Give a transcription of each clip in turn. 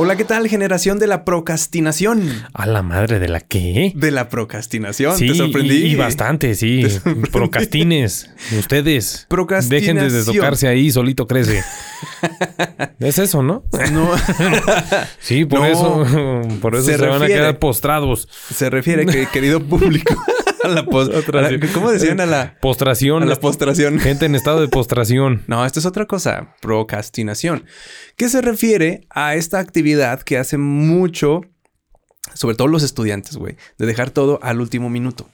Hola, ¿qué tal? Generación de la procrastinación. A la madre de la qué? De la procrastinación. Sí, ¿Te sorprendí? Y, y bastante, sí. Procrastines. Ustedes. Procrastinación. Dejen de tocarse ahí, solito crece. es eso, ¿no? No. Sí, por No. eso, por eso Se se, van a quedar postrados. Se refiere, que, querido público, a la, pos- Otra a la-. ¿Cómo decían a la, Postración. a la postración? Gente en estado de postración. No, esto es otra cosa, procrastinación, que se refiere a esta actividad que hace mucho, sobre todo los estudiantes, güey, de dejar todo al último minuto.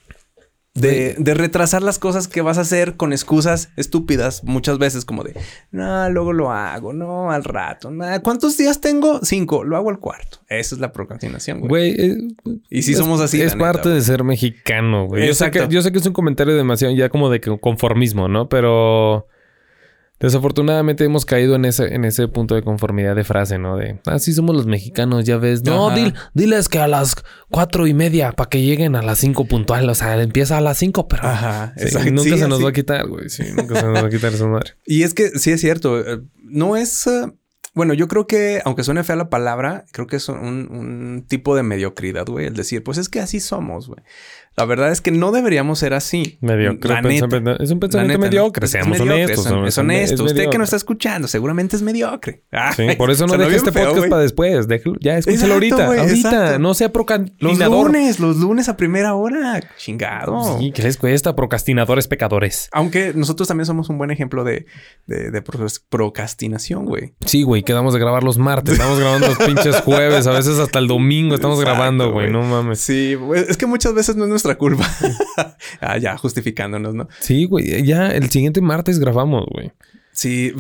De, de retrasar las cosas que vas a hacer con excusas estúpidas muchas veces como de, no, luego lo hago, no, al rato, no, ¿cuántos días tengo? Cinco, lo hago al cuarto. Esa es la procrastinación, güey. Güey, eh, Y es- somos así, Es neta, parte güey. de ser mexicano, güey. Yo sé, que, yo sé que es un comentario demasiado ya como de conformismo, ¿no? Pero desafortunadamente hemos caído en ese, en ese punto de conformidad de frase, ¿no? De así somos los mexicanos, ya ves. No, dil- diles que a las cuatro y media para que lleguen a las cinco puntual. O sea, empieza a las cinco, pero Ajá, Sí, exacto. nunca Sí, se nos así. va a quitar, güey. Sí, nunca se nos va a quitar esa madre. Y es que sí es cierto. eh, No es. eh, bueno, yo creo que, aunque suene fea la palabra, creo que es un, un tipo de mediocridad, güey. El decir, pues es que así somos, güey. La verdad es que no deberíamos ser así. Mediocre. Neta. es un pensamiento neta, mediocre, Es- seamos mediocre, honestos. Es, es honesto. Es Usted que nos está escuchando, seguramente es mediocre. Sí, Ay, por eso no deje este feo, podcast güey. para después. Déjelo, ya, escúchalo ahorita. güey, ahorita. exacto. No sea Los procrastinador. lunes, los lunes a primera hora. Chingado. Sí, ¿qué les cuesta? Procrastinadores pecadores. Aunque nosotros también somos un buen ejemplo de, de, de pro- procrastinación, güey. Sí, güey, quedamos de grabar los martes. Estamos grabando los pinches jueves. A veces hasta el domingo estamos Exacto, grabando, güey. No mames. Sí, es que muchas veces no es nuestra culpa. ah, ya, justificándonos, ¿no? Sí, güey. Ya el siguiente martes grabamos, güey. Sí,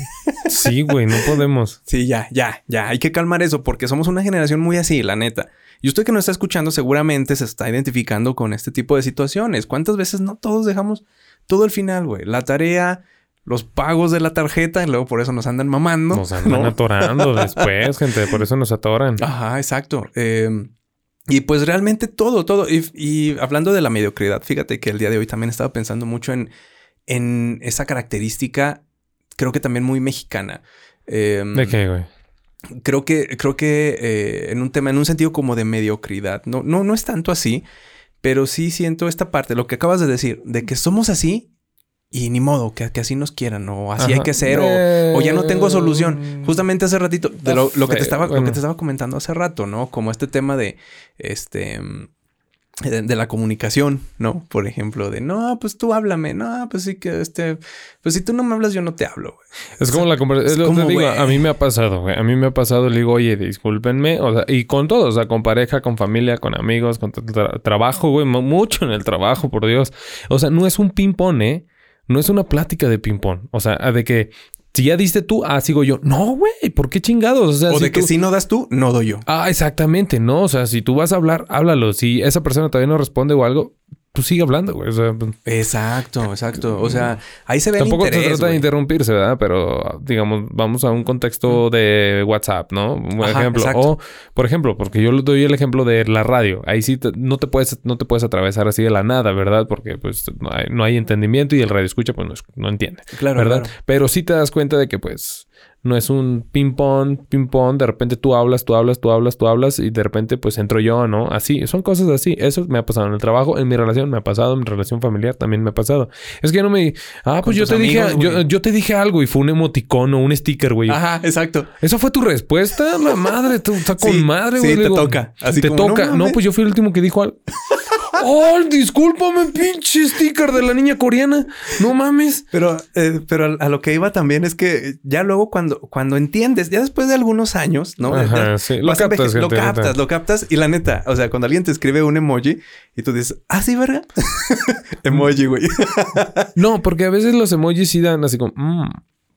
Sí, güey. No podemos. sí, ya, ya, ya. Hay que calmar eso porque somos una generación muy así, la neta. Y usted que nos está escuchando seguramente se está identificando con este tipo de situaciones. ¿Cuántas veces no todos dejamos todo al final, güey? La tarea, los pagos de la tarjeta y luego por eso nos andan mamando. Nos andan ¿no? atorando después, gente. Por eso nos atoran. Ajá, exacto. Eh, y pues realmente todo, todo. Y, y hablando de la mediocridad, fíjate que el día de hoy también estaba pensando mucho en, en esa característica, creo que también muy mexicana. Eh, ¿De qué, güey? Creo que, creo que eh, en un tema, en un sentido como de mediocridad. No, no, no es tanto así, pero sí siento esta parte, lo que acabas de decir, de que somos así y ni modo, que, que así nos quieran, o así hay que ser, o, o ya no tengo solución. Justamente hace ratito, de lo, lo que te estaba, lo que te estaba comentando hace rato, ¿no? Como este tema de este de, de la comunicación, ¿no? Por ejemplo, de no, pues tú háblame, no, pues sí que este, pues si tú no me hablas, yo no te hablo, güey. Es como la conversación. Es como, digo, a mí me ha pasado, güey. A mí me ha pasado, le digo, oye, discúlpenme. O sea, y con todo, o sea, con pareja, con familia, con amigos, con tra- tra- trabajo, güey. mu- Mucho en el trabajo, por Dios. O sea, no es un ping-pong, ¿eh? No es una plática de ping-pong. O sea, de que si ya diste tú, ah, sigo yo. No, güey, ¿por qué chingados? O sea, O si de que si no das tú, no doy yo. Ah, exactamente, ¿no? O sea, si tú vas a hablar, háblalo. Si esa persona todavía no responde o algo, pues sigue hablando, güey. O sea, pues, Exacto, exacto. O sea, ahí se ve Tampoco el se trata de interrumpirse, ¿verdad? Pero, digamos, vamos a un contexto de WhatsApp, ¿no? Un buen Ajá, ejemplo. exacto. O, por ejemplo, porque yo le doy el ejemplo de la radio. Ahí sí te- no te puedes, no te puedes atravesar así de la nada, ¿verdad? Porque pues no hay, no hay entendimiento y el radio escucha, pues no, no entiende. Claro, ¿Verdad? claro. Pero sí te das cuenta de que, pues, no es un ping-pong, ping-pong. De repente tú hablas, tú hablas, tú hablas, tú hablas y de repente, pues, entro yo, ¿no? Así. Son cosas así. Eso me ha pasado en el trabajo, en mi relación me ha pasado, en mi relación familiar también me ha pasado. Es que yo no me... Ah, pues yo te dije... Yo, yo te dije algo y fue un emoticón o un sticker, güey. Ajá, exacto. ¿Eso fue tu respuesta? La madre, tú está con Sí, madre, sí, güey. te Le digo, toca. Así te como, no toca. No, mames. pues yo fui el último que dijo algo. ¡Oh, discúlpame, pinche sticker de la niña coreana! No mames. Pero, eh, pero a, a lo que iba también es que ya luego cuando, cuando entiendes, ya después de algunos años, ¿no? Ajá, Ya sí. Lo captas, Lo captas, neta. lo captas. Y la neta, o sea, cuando alguien te escribe un emoji y tú dices, ah, sí, verga. emoji, güey. No, porque a veces los emojis sí dan así como... "Mm",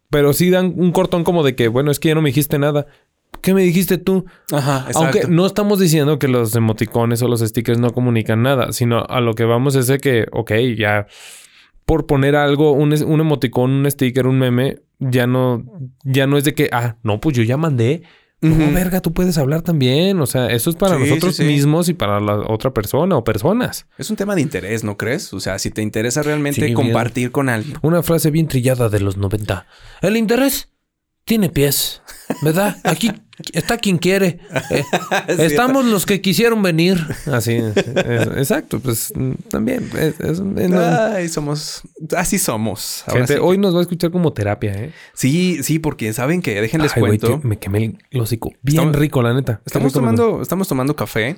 pero sí dan un cortón como de que, bueno, es que ya no me dijiste nada. ¿Qué me dijiste tú? Ajá, exacto. Aunque no estamos diciendo que los emoticones o los stickers no comunican nada, sino a lo que vamos es de que, ok, ya por poner algo, un, un emoticón, un sticker, un meme, ya no, ya no es de que, ah, no, pues yo ya mandé. No, verga, tú puedes hablar también. O sea, eso es para Sí, nosotros sí, sí. mismos y para la otra persona o personas. Es un tema de interés, ¿no crees? O sea, si te interesa realmente bien. compartir con alguien. Una frase bien trillada de los 90. El interés tiene pies, ¿verdad? Aquí está quien quiere. Eh, estamos los que quisieron venir. Así, es- exacto. Pues mm, también. es- es- Ay, somos... Así somos. Ahora Gente, sí. hoy nos va a escuchar como terapia, ¿eh? Sí, sí, porque saben que déjenles Ay, cuento. que me quemé el hocico. Bien Estamos- rico, la neta. Estamos tomando, estamos tomando café.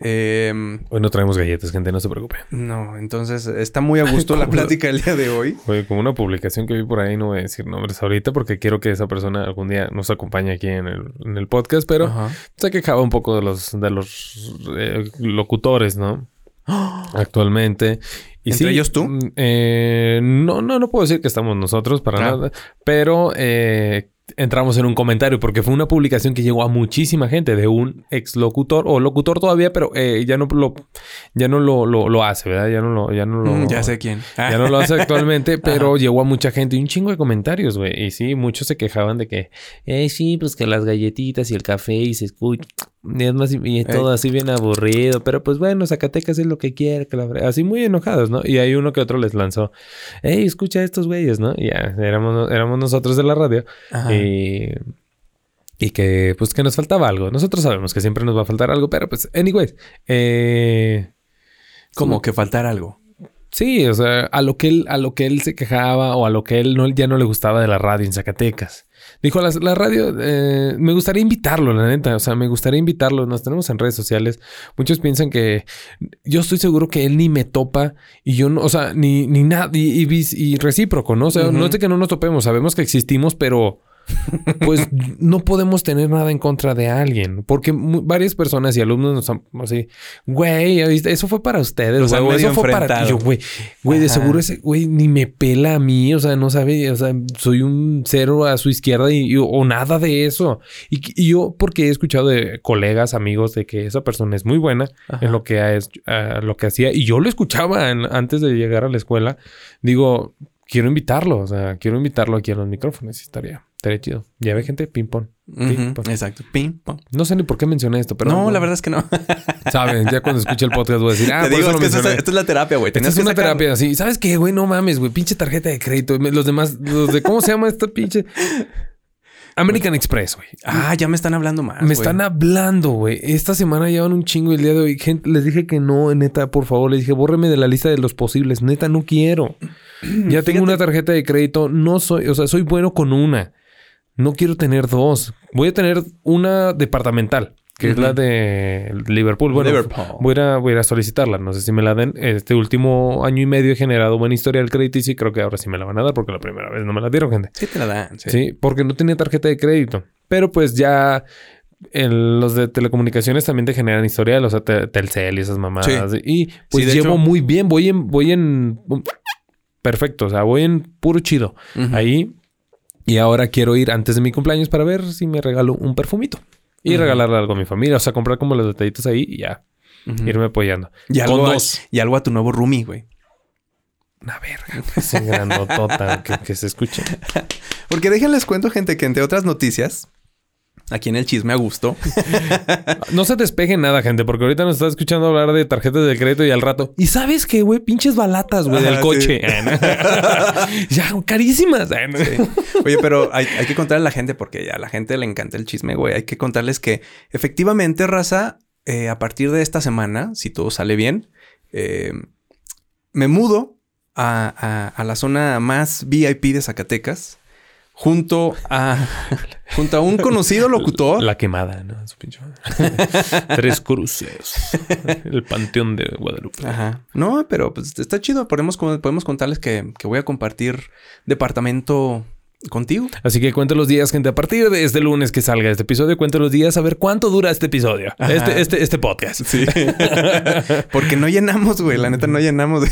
Em, Hoy no traemos galletas, gente, no se preocupe. no, entonces está muy a gusto la plática el día de hoy. Fue como una publicación que vi por ahí, no voy a decir nombres ahorita porque quiero que esa persona algún día nos acompañe aquí en el, en el podcast, pero Ajá. se quejaba un poco de los, de los eh, locutores, ¿no? Actualmente. Y ¿Entre sí, ellos tú? mm, eh, no, no, no puedo decir que estamos nosotros para Ah. nada, pero eh, entramos en un comentario porque fue una publicación que llegó a muchísima gente de un ex locutor o locutor todavía, pero eh, ya no lo, ya no lo, lo, lo hace, ¿verdad? Ya no lo, ya no lo, Mm, ya sé quién. ya no lo hace actualmente, pero llegó a mucha gente y un chingo de comentarios, güey. Y sí, muchos se quejaban de que, eh, sí, pues que las galletitas y el café y se escucha. Y es más, y es todo así bien aburrido, pero pues bueno, Zacatecas es lo que quiere, que así muy enojados, ¿no? Y hay uno que otro les lanzó, hey, escucha a estos güeyes, ¿no? Y ya, éramos, éramos nosotros de la radio. Ajá. Y, y que, pues, que nos faltaba algo. Nosotros sabemos que siempre nos va a faltar algo, pero pues, anyways, eh, Como que faltar algo. Sí, o sea, a lo que él, a lo que él se quejaba o a lo que él no, ya no le gustaba de la radio en Zacatecas. Dijo, la, la radio, eh, me gustaría invitarlo, la neta. O sea, me gustaría invitarlo. Nos tenemos en redes sociales. Muchos piensan que yo estoy seguro que él ni me topa y yo no, o sea, ni, ni nada, y, y vis- y recíproco, ¿no? O sea, no es de que no nos topemos, sabemos que existimos, pero pues no podemos tener nada en contra de alguien, porque varias personas y alumnos nos han así, güey, eso fue para ustedes, Los güey, eso fue para ti. Yo, güey, güey, de seguro ese güey ni me pela a mí, o sea, no sabe, o sea, soy un cero a su izquierda y, y- o nada de eso. Y, y yo, porque he escuchado de colegas, amigos, de que esa persona es muy buena Ajá. en lo que, ha- ah, lo que hacía, y yo lo escuchaba en- antes de llegar a la escuela, digo, quiero invitarlo, o sea, quiero invitarlo aquí a los micrófonos, y estaría, estaría chido. Ya ve gente, ping pong. ping. Exacto. Ping, pong. No sé ni por qué mencioné esto, pero no, la verdad es que no. Saben, ya cuando escuche el podcast voy a decir, ah, Te digo, es que esto es, mencioné. esto es la terapia, güey. Esta es una terapia así. ¿Sabes qué, güey? No mames, güey. Pinche tarjeta de crédito. Los demás, los de cómo se llama esta pinche. American Express, güey. Ah, ya me están hablando más. Me están hablando, güey. Esta semana llevan un chingo el día de hoy. Gente, les dije que no, neta, por favor. Les dije, bórreme de la lista de los posibles. Neta, no quiero. Ya tengo una tarjeta de crédito. No soy, o sea, soy bueno con una. No quiero tener dos. Voy a tener una departamental, que es la de Liverpool. Bueno, Liverpool. Voy, a, ir a- voy a ir a solicitarla. No sé si me la den. Este último año y medio he generado buena historia del crédito y sí creo que ahora sí me la van a dar porque la primera vez no me la dieron, gente. Sí, te la dan. Sí. Sí, porque no tenía tarjeta de crédito. Pero pues ya el- los de telecomunicaciones también te generan historial, o sea, te- Telcel y esas mamadas. Y pues Sí, llevo hecho- muy bien, voy en, voy en perfecto, o sea, voy en puro chido. Ahí. Y ahora quiero ir antes de mi cumpleaños para ver si me regalo un perfumito. Y regalarle algo a mi familia. O sea, comprar como los detallitos ahí y ya. Irme apoyando. Y Con algo, a, y algo a tu nuevo roomie, güey. Una verga. Ese granotota que, que se escuche. Porque déjenles cuento, gente, que entre otras noticias, aquí en el chisme a gusto, No se despeje nada, gente, porque ahorita nos está escuchando hablar de tarjetas de crédito y al rato. ¿Y sabes qué, güey? Pinches balatas, güey, del Ajá, coche. ya, carísimas. Oye, pero hay, hay que contarle a la gente porque ya a la gente le encanta el chisme, güey. Hay que contarles que efectivamente, raza, eh, a partir de esta semana, si todo sale bien, eh, me mudo a, a- a la zona más VIP de Zacatecas, junto a, junto a un conocido locutor. La quemada, ¿no? Su pinche. Tres cruces. El panteón de Guadalupe. Ajá. No, pero pues está chido. Podemos, podemos contarles que, que voy a compartir departamento contigo. Así que cuenta los días, gente. A partir de este lunes que salga este episodio, cuenta los días a ver cuánto dura este episodio. Este, este, este podcast. Sí. Porque no llenamos, güey. La neta no llenamos.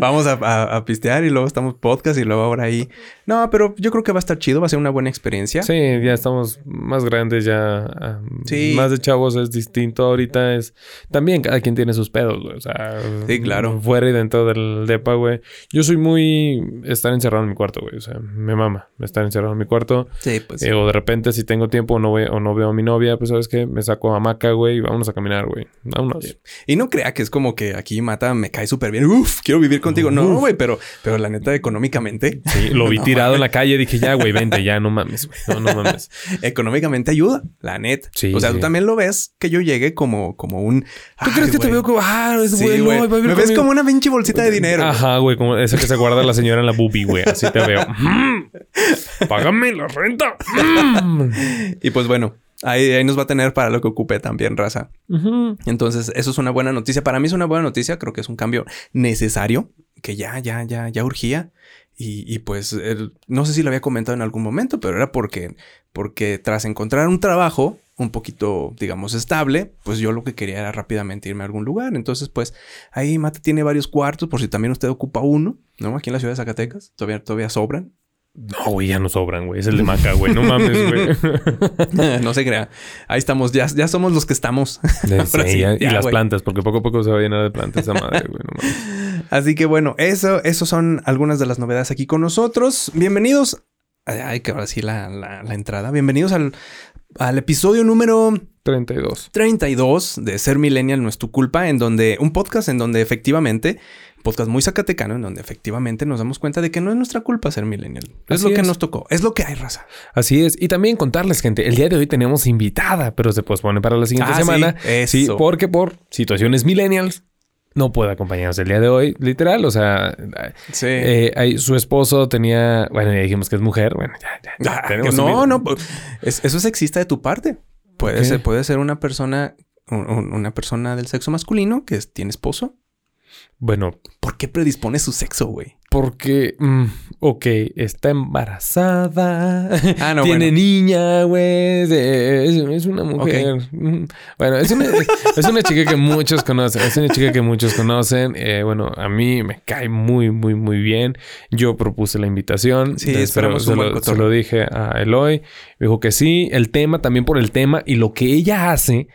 Vamos a, a- a pistear y luego estamos podcast y luego ahora ahí. No, pero yo creo que va a estar chido, va a ser una buena experiencia. Sí, ya estamos más grandes, ya. ah, Sí. Más de chavos es distinto. Ahorita es. También cada quien tiene sus pedos, güey. O sea. Sí, claro. Fuera y dentro del depa, güey. Yo soy muy. Estar encerrado en mi cuarto, güey. O sea, me mama estar encerrado en mi cuarto. Sí, pues. Eh, o de repente, si tengo tiempo o no, ve- o no veo a mi novia, pues sabes qué, me saco a Maca, güey, y vámonos a caminar, güey. Vámonos. Y no crea que es como que aquí mata, me cae súper bien. Uf, quiero vivir contigo. No, güey, pero, pero la neta, económicamente, Sí, lo vi No, tirado en la calle, dije, ya, güey, vente, ya, no mames, güey. No, no mames. económicamente ayuda, la neta. Sí, o sea, sí. tú también lo ves que yo llegue como, como un. ¿Tú crees que te veo como, ah, es Sí, bueno, güey. Me ves como una pinche bolsita de dinero. Ajá, güey, como esa que se guarda la señora en la boobie, güey. Así te veo. Mm, Págame la renta. Mm. Y pues bueno, ahí, ahí nos va a tener para lo que ocupe también, raza. Entonces, eso es una buena noticia. Para mí es una buena noticia. Creo que es un cambio necesario que ya, ya, ya, ya urgía. Y, y pues el- no sé si lo había comentado en algún momento, pero era porque, porque tras encontrar un trabajo un poquito, digamos, estable, pues yo lo que quería era rápidamente irme a algún lugar. Entonces, pues ahí Mate tiene varios cuartos, por si también usted ocupa uno, ¿no? Aquí en la ciudad de Zacatecas, todavía, todavía sobran. No, güey, ya no sobran, güey. Es el de Maca, güey. No mames, güey. no se crea. Ahí estamos, ya, ya somos los que estamos. Sí, sí, ya- y las güey. plantas, porque poco a poco se va a llenar de plantas esa madre, güey. No mames. Así que bueno, eso, eso son algunas de las novedades aquí con nosotros. Bienvenidos. Ay, que ahora sí la, la- la entrada. Bienvenidos al, al episodio número 32. 32 de Ser Millennial No es tu culpa, en donde un podcast en donde efectivamente, podcast muy zacatecano, en donde efectivamente nos damos cuenta de que no es nuestra culpa ser millennial. Es Así lo que es. nos tocó, es lo que hay, raza. Así es. Y también contarles, gente, el día de hoy tenemos invitada, pero se pospone para la siguiente Ah, sí, semana. eso. Sí, porque por situaciones millennials no puede acompañarnos el día de hoy, literal. O sea, Sí. eh, ahí su esposo tenía, bueno, ya dijimos que es mujer. Bueno, ya, ya, ya Ah, no, no, pues, es- eso es sexista de tu parte. Puede ser, puede ser una persona, un- un- una persona del sexo masculino que tiene esposo. Bueno, ¿Por qué predispone su sexo, güey? porque, mm, ok, está embarazada, Ah, no, tiene bueno. niña, güey, es, es una mujer. Mm, Bueno, es una, es una chica que muchos conocen, es una chica que muchos conocen. Eh, bueno, a mí me cae muy, muy, muy bien. Yo propuse la invitación. Sí, Se esperamos lo- un se, buen lo, se dije a Eloy. Me dijo que sí, el tema, también por el tema y lo que ella hace.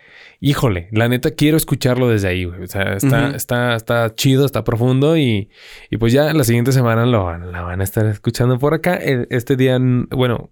Híjole, la neta quiero escucharlo desde ahí, güey. O sea, está, está, está chido, está profundo y, y pues ya la siguiente semana lo van, la van a estar escuchando por acá. Este día, bueno,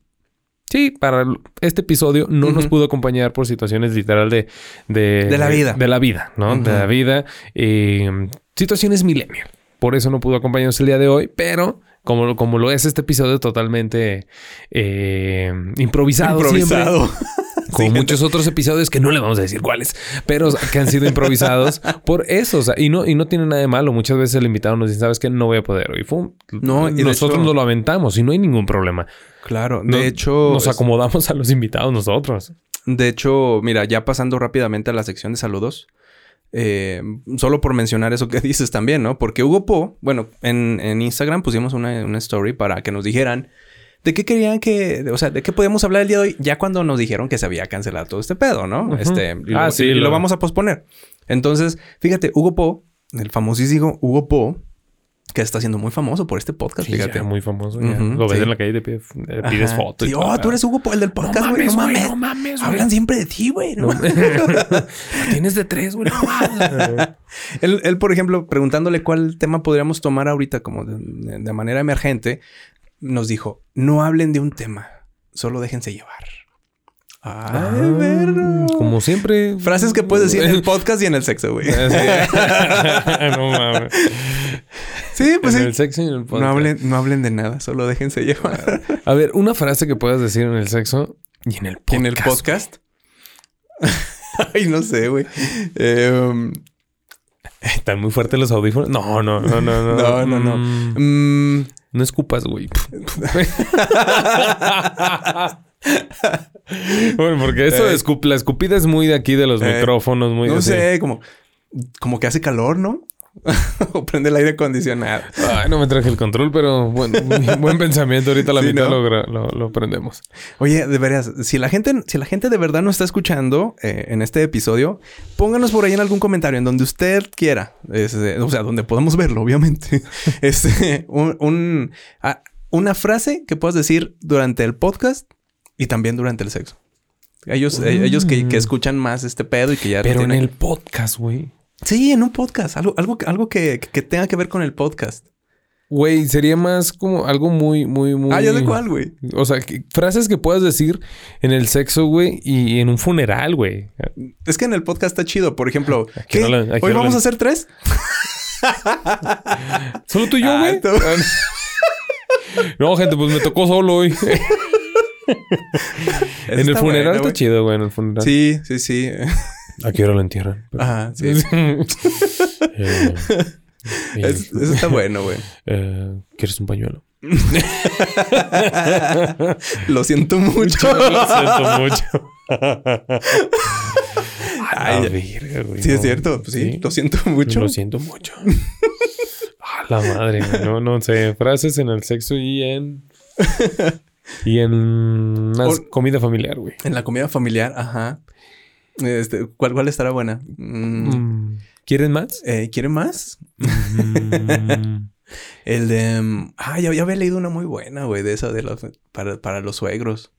sí, para este episodio no nos pudo acompañar por situaciones literal de... De, De la vida. De la vida, ¿no? De la vida. eh, situaciones millennial. Por eso no pudo acompañarnos el día de hoy, pero... Como, como lo es este episodio totalmente eh, improvisado, siempre. Como Sí, muchos otros episodios que no le vamos a decir cuáles, pero que han sido improvisados por eso. O sea, y no, y no tiene nada de malo. Muchas veces el invitado nos dice, ¿sabes qué? No voy a poder. Y fue No, y nosotros hecho- nos lo aventamos y no hay ningún problema. Claro, de hecho, Nos acomodamos a los invitados nosotros. de hecho, mira, ya pasando rápidamente a la sección de saludos, eh, solo por mencionar eso que dices también, ¿no? Porque Hugo Po, bueno, en, en Instagram pusimos una, una story para que nos dijeran de qué querían que, o sea, de qué podíamos hablar el día de hoy, ya cuando nos dijeron que se había cancelado todo este pedo, ¿no? Este, y lo, Ah, sí, y lo lo- vamos a posponer. Entonces, fíjate, Hugo Po, el famosísimo Hugo Po, que está siendo muy famoso por este podcast, Sí, fíjate. ya, muy famoso. lo ves sí. en la calle y te pides, fotos. Sí, oh, tú eres Hugo Po, el del podcast, güey. No, mames. no mames. Hablan siempre de ti, güey. No. Tienes de tres, güey. Él, él, por ejemplo, preguntándole cuál tema podríamos tomar ahorita como de manera emergente, nos dijo, no hablen de un tema, solo déjense llevar. Ay, Ah, verga. Como siempre. Frases que puedes decir en el podcast y en el sexo, güey. no mames. Sí, pues en sí. el sexo y en el No podcast. hablen, no hablen de nada, solo déjense llevar. A ver, una frase que puedas decir en el sexo y en el podcast. en el podcast. Ay, no sé, güey. Eh, um, ¿Están muy fuertes los audífonos? No, no, no, no, no. No, no, no. Mm, mm, no escupas, güey. bueno, porque esto de Eh. escup- la escupida es muy de aquí de los Eh, micrófonos, muy no sé, como, como que hace calor, ¿no? o prende el aire acondicionado. Ay, no me traje el control, pero bueno, buen pensamiento. Ahorita a la Sí, mitad ¿no? lo, lo, lo prendemos. Oye, de veras, si la gente, si la gente de verdad no está escuchando eh, en este episodio, pónganos por ahí en algún comentario en donde usted quiera, este, o sea, donde podamos verlo, obviamente. Este, un, un- una frase que puedas decir durante el podcast y también durante el sexo. Ellos, eh, ellos que, que escuchan más este pedo y que ya Pero en el podcast, güey. Sí, en un podcast. Algo, algo, algo que, que tenga que ver con el podcast. Güey, sería más como algo muy, muy, muy. Ah, ya sé cuál, güey. O sea, que- frases que puedas decir en el sexo, güey, y en un funeral, güey. Es que en el podcast está chido. Por ejemplo, Aquí ¿qué? no la- aquí ¿Hoy no vamos la- a hacer tres? ¿Solo tú y yo, Ah, güey? tú. no, gente, pues me tocó solo hoy. en el funeral bueno, está chido, güey, en el funeral. Sí, sí, sí. ¿A qué hora lo entierran? Ajá, sí. Eh, Es- eso está bueno, güey. eh, ¿Quieres un pañuelo? Lo siento mucho. Lo siento mucho. Ay, A verga, güey. sí, no. es cierto. Pues sí, lo siento mucho. Lo siento mucho. A la madre, güey. No, no sé. Frases en el sexo y en. Y en una comida familiar, güey. En la comida familiar, ajá. Este, ¿cuál, ¿Cuál estará buena? Mm, Mm. ¿Quieren más? eh, ¿Quiere más? Mm. El de... Ah, ya, ya había leído una muy buena, güey, de esa de los... Para, para los suegros.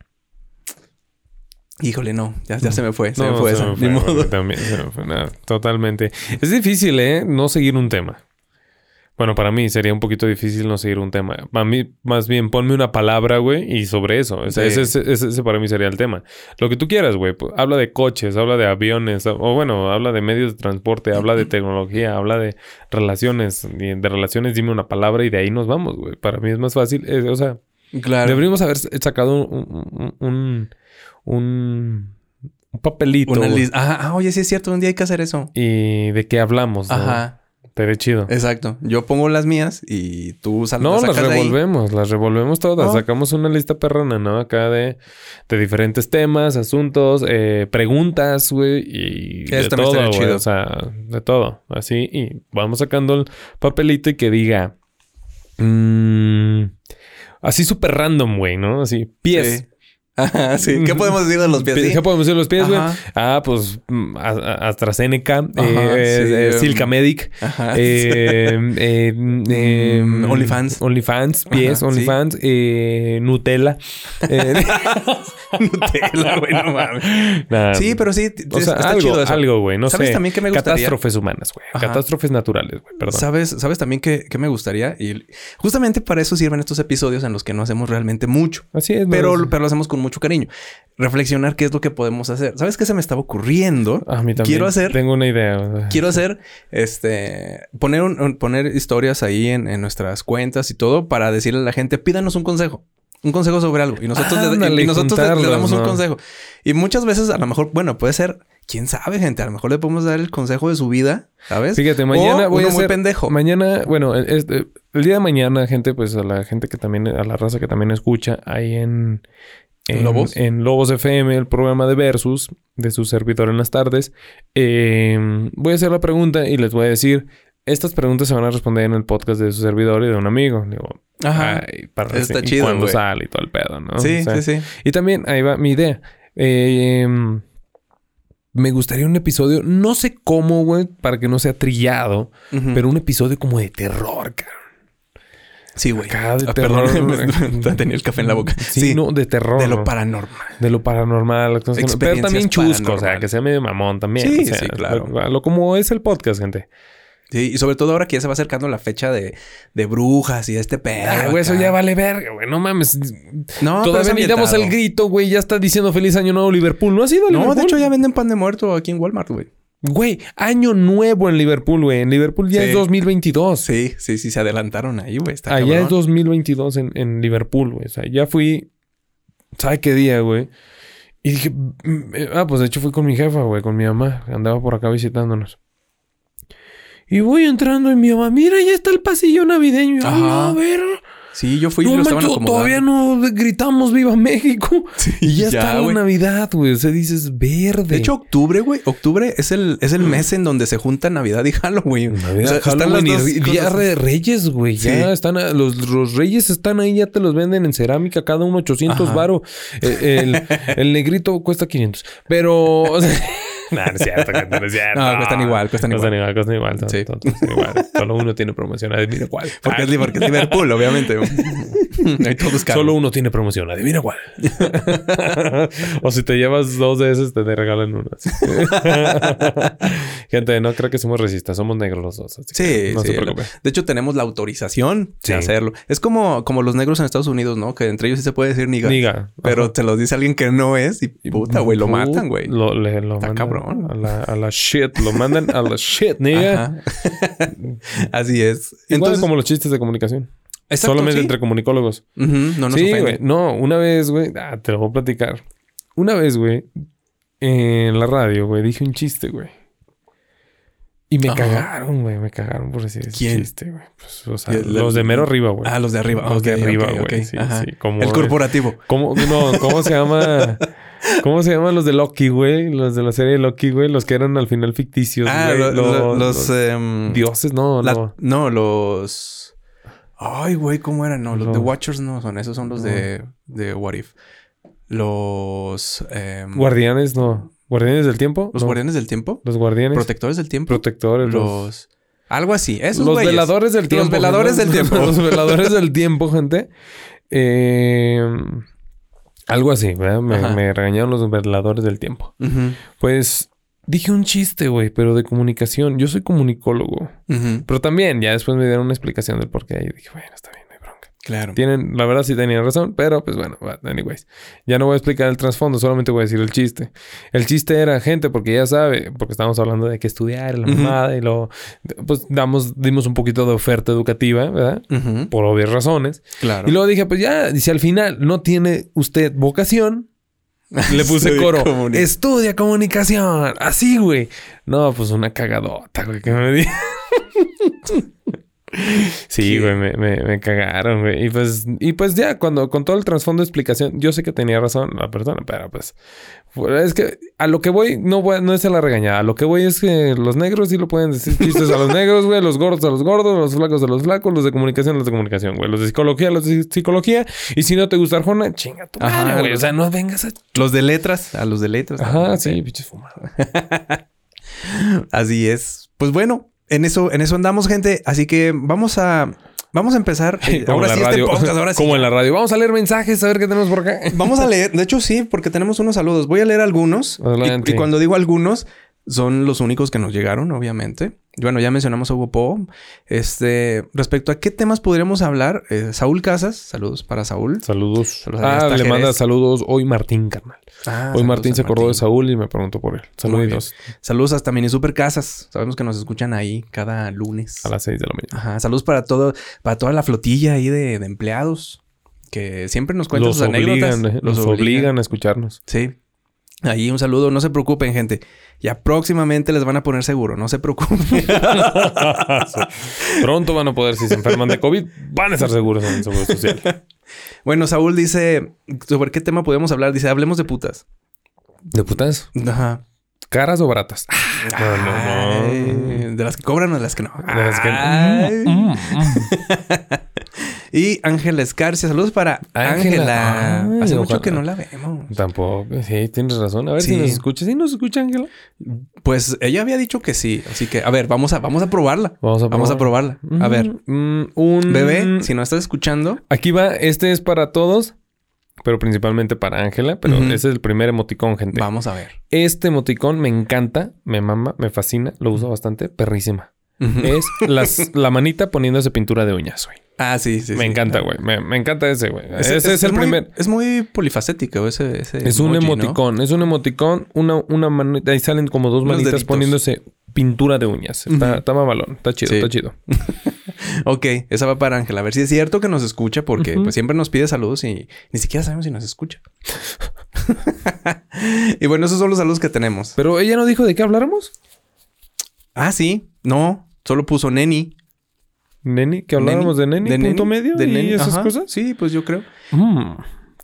Híjole, no. Ya, ya se me fue. Se me fue se esa. me fue, Ni güey, modo. También se me fue. Totalmente. Es difícil, ¿eh? No seguir un tema. Bueno, para mí sería un poquito difícil no seguir un tema. Para mí, más bien, ponme una palabra, güey, y sobre eso. O sea, Sí. ese, ese- ese- para mí sería el tema. Lo que tú quieras, güey. Pues, habla de coches, habla de aviones, o bueno, habla de medios de transporte, habla de tecnología, habla de relaciones. Y de relaciones dime una palabra y de ahí nos vamos, güey. Para mí es más fácil. eh, o sea, Claro. deberíamos haber sacado un, un, un, papelito. Una lista. Ah, oye, sí es cierto. Un día hay que hacer eso. Y de qué hablamos. Ajá. Ve chido. Exacto. Yo pongo las mías y tú sal- No, las sacas de ahí. revolvemos, las revolvemos todas. No. Sacamos una lista perrona, ¿no? Acá de, de diferentes temas, asuntos, eh, preguntas, güey, y Eso de también todo, estaría güey. chido. O sea, de todo. Así, y vamos sacando el papelito y que diga... mm, así súper random, güey, ¿no? Así, pies. Sí. Ajá, sí. ¿Qué podemos decir de los pies? ¿Qué podemos decir de los pies, güey? Ah, pues mm, AstraZeneca, Ajá, eh, sí, eh, em, Silca Medic, Ajá. eh, eh, eh, Mm, OnlyFans. OnlyFans, pies, sí. OnlyFans, eh, Nutella. Eh, Nutella, güey, no mames. nah, Sí, pero sí, o sea, está algo, chido eso. algo, güey, no ¿Sabes sé. también qué me gustaría? Catástrofes humanas, güey. Catástrofes naturales, güey, perdón. ¿Sabes, ¿Sabes también que, que me gustaría? Y justamente para eso sirven estos episodios en los que no hacemos realmente mucho. Así es, Pero, no, pero lo hacemos con mucho cariño. Reflexionar qué es lo que podemos hacer. ¿Sabes qué se me estaba ocurriendo? a mí también. quiero hacer- Tengo una idea. Quiero hacer, este, poner, un- poner historias ahí en, en nuestras cuentas y todo para decirle a la gente, pídanos un consejo. Un consejo sobre algo. Y nosotros, le, y nosotros damos un consejo. Y muchas veces, a lo mejor, bueno, puede ser, quién sabe, gente. A lo mejor le podemos dar el consejo de su vida, ¿sabes? Fíjate, mañana O voy a muy hacer... pendejo. Mañana, bueno, este, el día de mañana, gente, pues a la gente que también, a la raza que también escucha, ahí en... En ¿Lobos? En Lobos FM, el programa de Versus, de su servidor en las tardes. eh, voy a hacer la pregunta y les voy a decir... Estas preguntas se van a responder en el podcast de su servidor y de un amigo. Digo, Ajá. ay, para Está y chido, cuándo güey. sale y todo el pedo, ¿no? sí, O sea, sí, sí. y también, ahí va mi idea. Eh, me gustaría un episodio, no sé cómo, güey, para que no sea trillado, pero un episodio como de terror, cabrón. Sí, güey. Acá de Ah, terror. Perdón, tenía el café en la boca. Sí, Sí, no, de terror. de lo ¿no? paranormal. De lo paranormal. no- Pero también chusco, o sea, que sea medio mamón también. Sí, o sea, sí, claro. Lo, lo como es el podcast, gente. Sí, y sobre todo ahora que ya se va acercando la fecha de, de brujas y este pedo. Ah, güey, eso ya vale verga, güey. No mames. No, Todavía ni damos el grito, güey. Ya está diciendo feliz año nuevo Liverpool. ¿No ha sido No, Liverpool? de hecho ya venden pan de muerto aquí en Walmart, güey. Güey, año nuevo en Liverpool, güey. En Liverpool ya Sí. es 2022. Sí, sí, sí, se adelantaron ahí, güey. Está Allá es cabrón. 2022 en, en Liverpool, güey. O sea, ya fui... ¿Sabe qué día, güey? Y dije... mm, eh, Ah, pues de hecho fui con mi jefa, güey. Con mi mamá. Andaba por acá visitándonos. Y voy entrando y mi mamá... Mira, ya está el pasillo navideño. Y yo, Ajá. "A ver... Sí, yo fui y No, lo estaban acomodando. todavía no gritamos ¡Viva México! y ya, está la. Navidad, güey. O sea, dices verde. De hecho, octubre, güey. Octubre es el, es el mes en donde se junta Navidad y Halloween. Navidad, O sea, están Halloween las y Día de Reyes, güey. Ya Sí. están... a- los, los Reyes están ahí. Ya te los venden en cerámica. Cada uno 800 Ajá. varo. Eh, el, el negrito cuesta 500. Pero... o sea, no, no es cierto, gente, no es cierto. No, cuestan igual, cuestan igual. Cuestan igual, cuestan igual. Sí. todos cuestan igual. Solo uno tiene promoción. Adivina cuál. Porque es, porque es Liverpool, obviamente. Solo uno tiene promoción. Adivina cuál. o si te llevas dos de esos, te regalan una. Gente, no creo que somos racistas. Somos negros los dos. así que Sí, no sí. se preocupe. De hecho, tenemos la autorización Sí. de hacerlo. Es como, como los negros en Estados Unidos, ¿no? Que entre ellos sí se puede decir niga. Niga. Pero Ajá. te lo dice alguien que no es y puta, güey, lo matan, güey. Lo, le- lo Está cabrón. A la, a la shit. Lo mandan a la shit, nigga. Así es. Igual Entonces, como los chistes de comunicación. exacto, Solamente sí. entre comunicólogos. Ujú, no nos sí, güey. No, una vez, güey. Ah, te lo voy a platicar. Una vez, güey. En la radio, güey. Dije un chiste, güey. Y me Ajá. cagaron, güey. Me cagaron por decir ese ¿Quién? chiste, güey. Pues, o sea, ¿Quién? los de mero arriba, güey. Ah, los de arriba. Los de arriba, güey. ok. Sí, Ajá. sí. Como El corporativo. ¿Cómo, no, ¿cómo se llama? ¿Cómo se llaman los de Loki, güey? Los de la serie de Loki, güey. Los que eran al final ficticios, Ah, güey. lo- lo- Los, em, dioses, no, la- no. no, los... Ay, güey, ¿cómo eran? No, los Los- de Watchers no son. Esos son los No. de, de What If. Los... em, Guardianes, no. ¿Guardianes del tiempo? los No. guardianes del tiempo. Los guardianes. Protectores del tiempo. protectores. Los, los... Algo así. Esos los güeyes. veladores del tiempo. Los veladores ¿no? del tiempo. los veladores del tiempo, gente. Eh, algo así, ¿verdad? Me, regañaron los veladores del tiempo. Pues dije un chiste, güey, pero de comunicación. Yo soy comunicólogo. Pero también, ya después me dieron una explicación del por qué. Y dije, bueno, está bien. Claro. Tienen, la verdad sí tenían razón, pero pues bueno, anyways. Ya no voy a explicar el trasfondo, solamente voy a decir el chiste. El chiste era, gente, porque ya sabe, porque estamos hablando de que estudiar, la Ujú. mamada y lo... Pues damos, dimos un poquito de oferta educativa, ¿verdad? Por obvias razones. Claro. Y luego dije, pues ya, dice al final, no tiene usted vocación. Le puse coro. Estudia comunicación. Así, güey. No, pues una cagadota, güey, que me di. Sí, güey, me, me, me cagaron, güey. Y pues, y pues ya, cuando con todo el trasfondo de explicación, yo sé que tenía razón la persona, pero pues es que a lo que voy, no voy, no es a la regañada. A lo que voy es que los negros sí lo pueden decir chistes a los negros, güey, los gordos a los gordos, los flacos a los flacos, los de comunicación a los de comunicación, güey, los de psicología a los de psicología. Y si no te gusta Arjona, chinga tu Ajá, madre, güey. O sea, no vengas a. Los de letras, a los de letras. Ajá, sí, pinches fumados. Así es. Pues bueno, en eso, en eso andamos, gente. Así que vamos a, vamos a empezar. eh, ahora en sí, la este radio. podcast, ahora sí. Como en la radio. Vamos a leer mensajes, a ver qué tenemos por acá. Vamos a leer. De hecho, sí, porque tenemos unos saludos. Voy a leer algunos. Y cuando digo algunos, son los únicos que nos llegaron, obviamente. Bueno, ya mencionamos a Hugo Po. Este, respecto a qué temas podríamos hablar, eh, Saúl Casas, saludos para Saúl. Saludos. Saludos ah, le manda saludos hoy Martín, carnal. Ah, Hoy Martín se acordó de. Saúl y me preguntó por él. Bien. Saludos Saludos hasta Mini Super Casas. Sabemos que nos escuchan ahí cada lunes. a las 6 de la mañana. Ajá, saludos para todo, para toda la flotilla ahí de, de empleados que siempre nos cuentan Los sus anécdotas. obligan, eh, los obligan a escucharnos. Sí. Ahí un saludo, no se preocupen, gente. Ya próximamente les van a poner seguro, no se preocupen. Pronto van a poder, si se enferman de COVID, van a estar seguros en el Seguro Social. bueno, Saúl dice, ¿sobre qué tema podemos hablar? Dice, hablemos de putas. ¿De putas? Ajá. ¿Caras o baratas? No, no, no. Ay, De las que cobran o de las que no. De las que- Ay. Mm, mm. Y Ángela Escarcia, saludos para Ángela. Ay, Hace mucho ojalá. que no la vemos. Tampoco. Sí, tienes razón. A ver si nos escucha. ¿Sí nos escucha, Ángela? Pues ella había dicho que sí, así que a ver, vamos a vamos a probarla. Vamos a Vamos a probarla. A ver, Mm, un... bebé, si no estás escuchando, Aquí va. Este es para todos, pero principalmente para Ángela. Pero ese es el primer emoticón, gente. vamos a ver. Este emoticón me encanta, me mama, me fascina. Lo uso bastante. Perrísima. Es las, la manita poniéndose pintura de uñas, güey. Ah, sí, sí. me sí. encanta, güey. Me, me encanta ese, güey. Ese- Ese, es, el primer. Es muy polifacético ese. ese Es un emoji, ¿no? emoticón. Es un emoticón. Una, una manita. Ahí salen como dos Unos manitas deditos. poniéndose pintura de uñas. Está, está mamalón. Está chido, Sí. está chido. Ok, esa va para Ángela. A ver si es cierto que nos escucha, porque pues siempre nos pide saludos y ni siquiera sabemos si nos escucha. y bueno, esos son los saludos que tenemos. Pero ella no dijo de qué habláramos. Ah, sí. No, solo puso Neni. Neni, que habláramos de Neni, punto medio de y Neni, esas ajá. cosas. Sí, pues yo creo. Mm.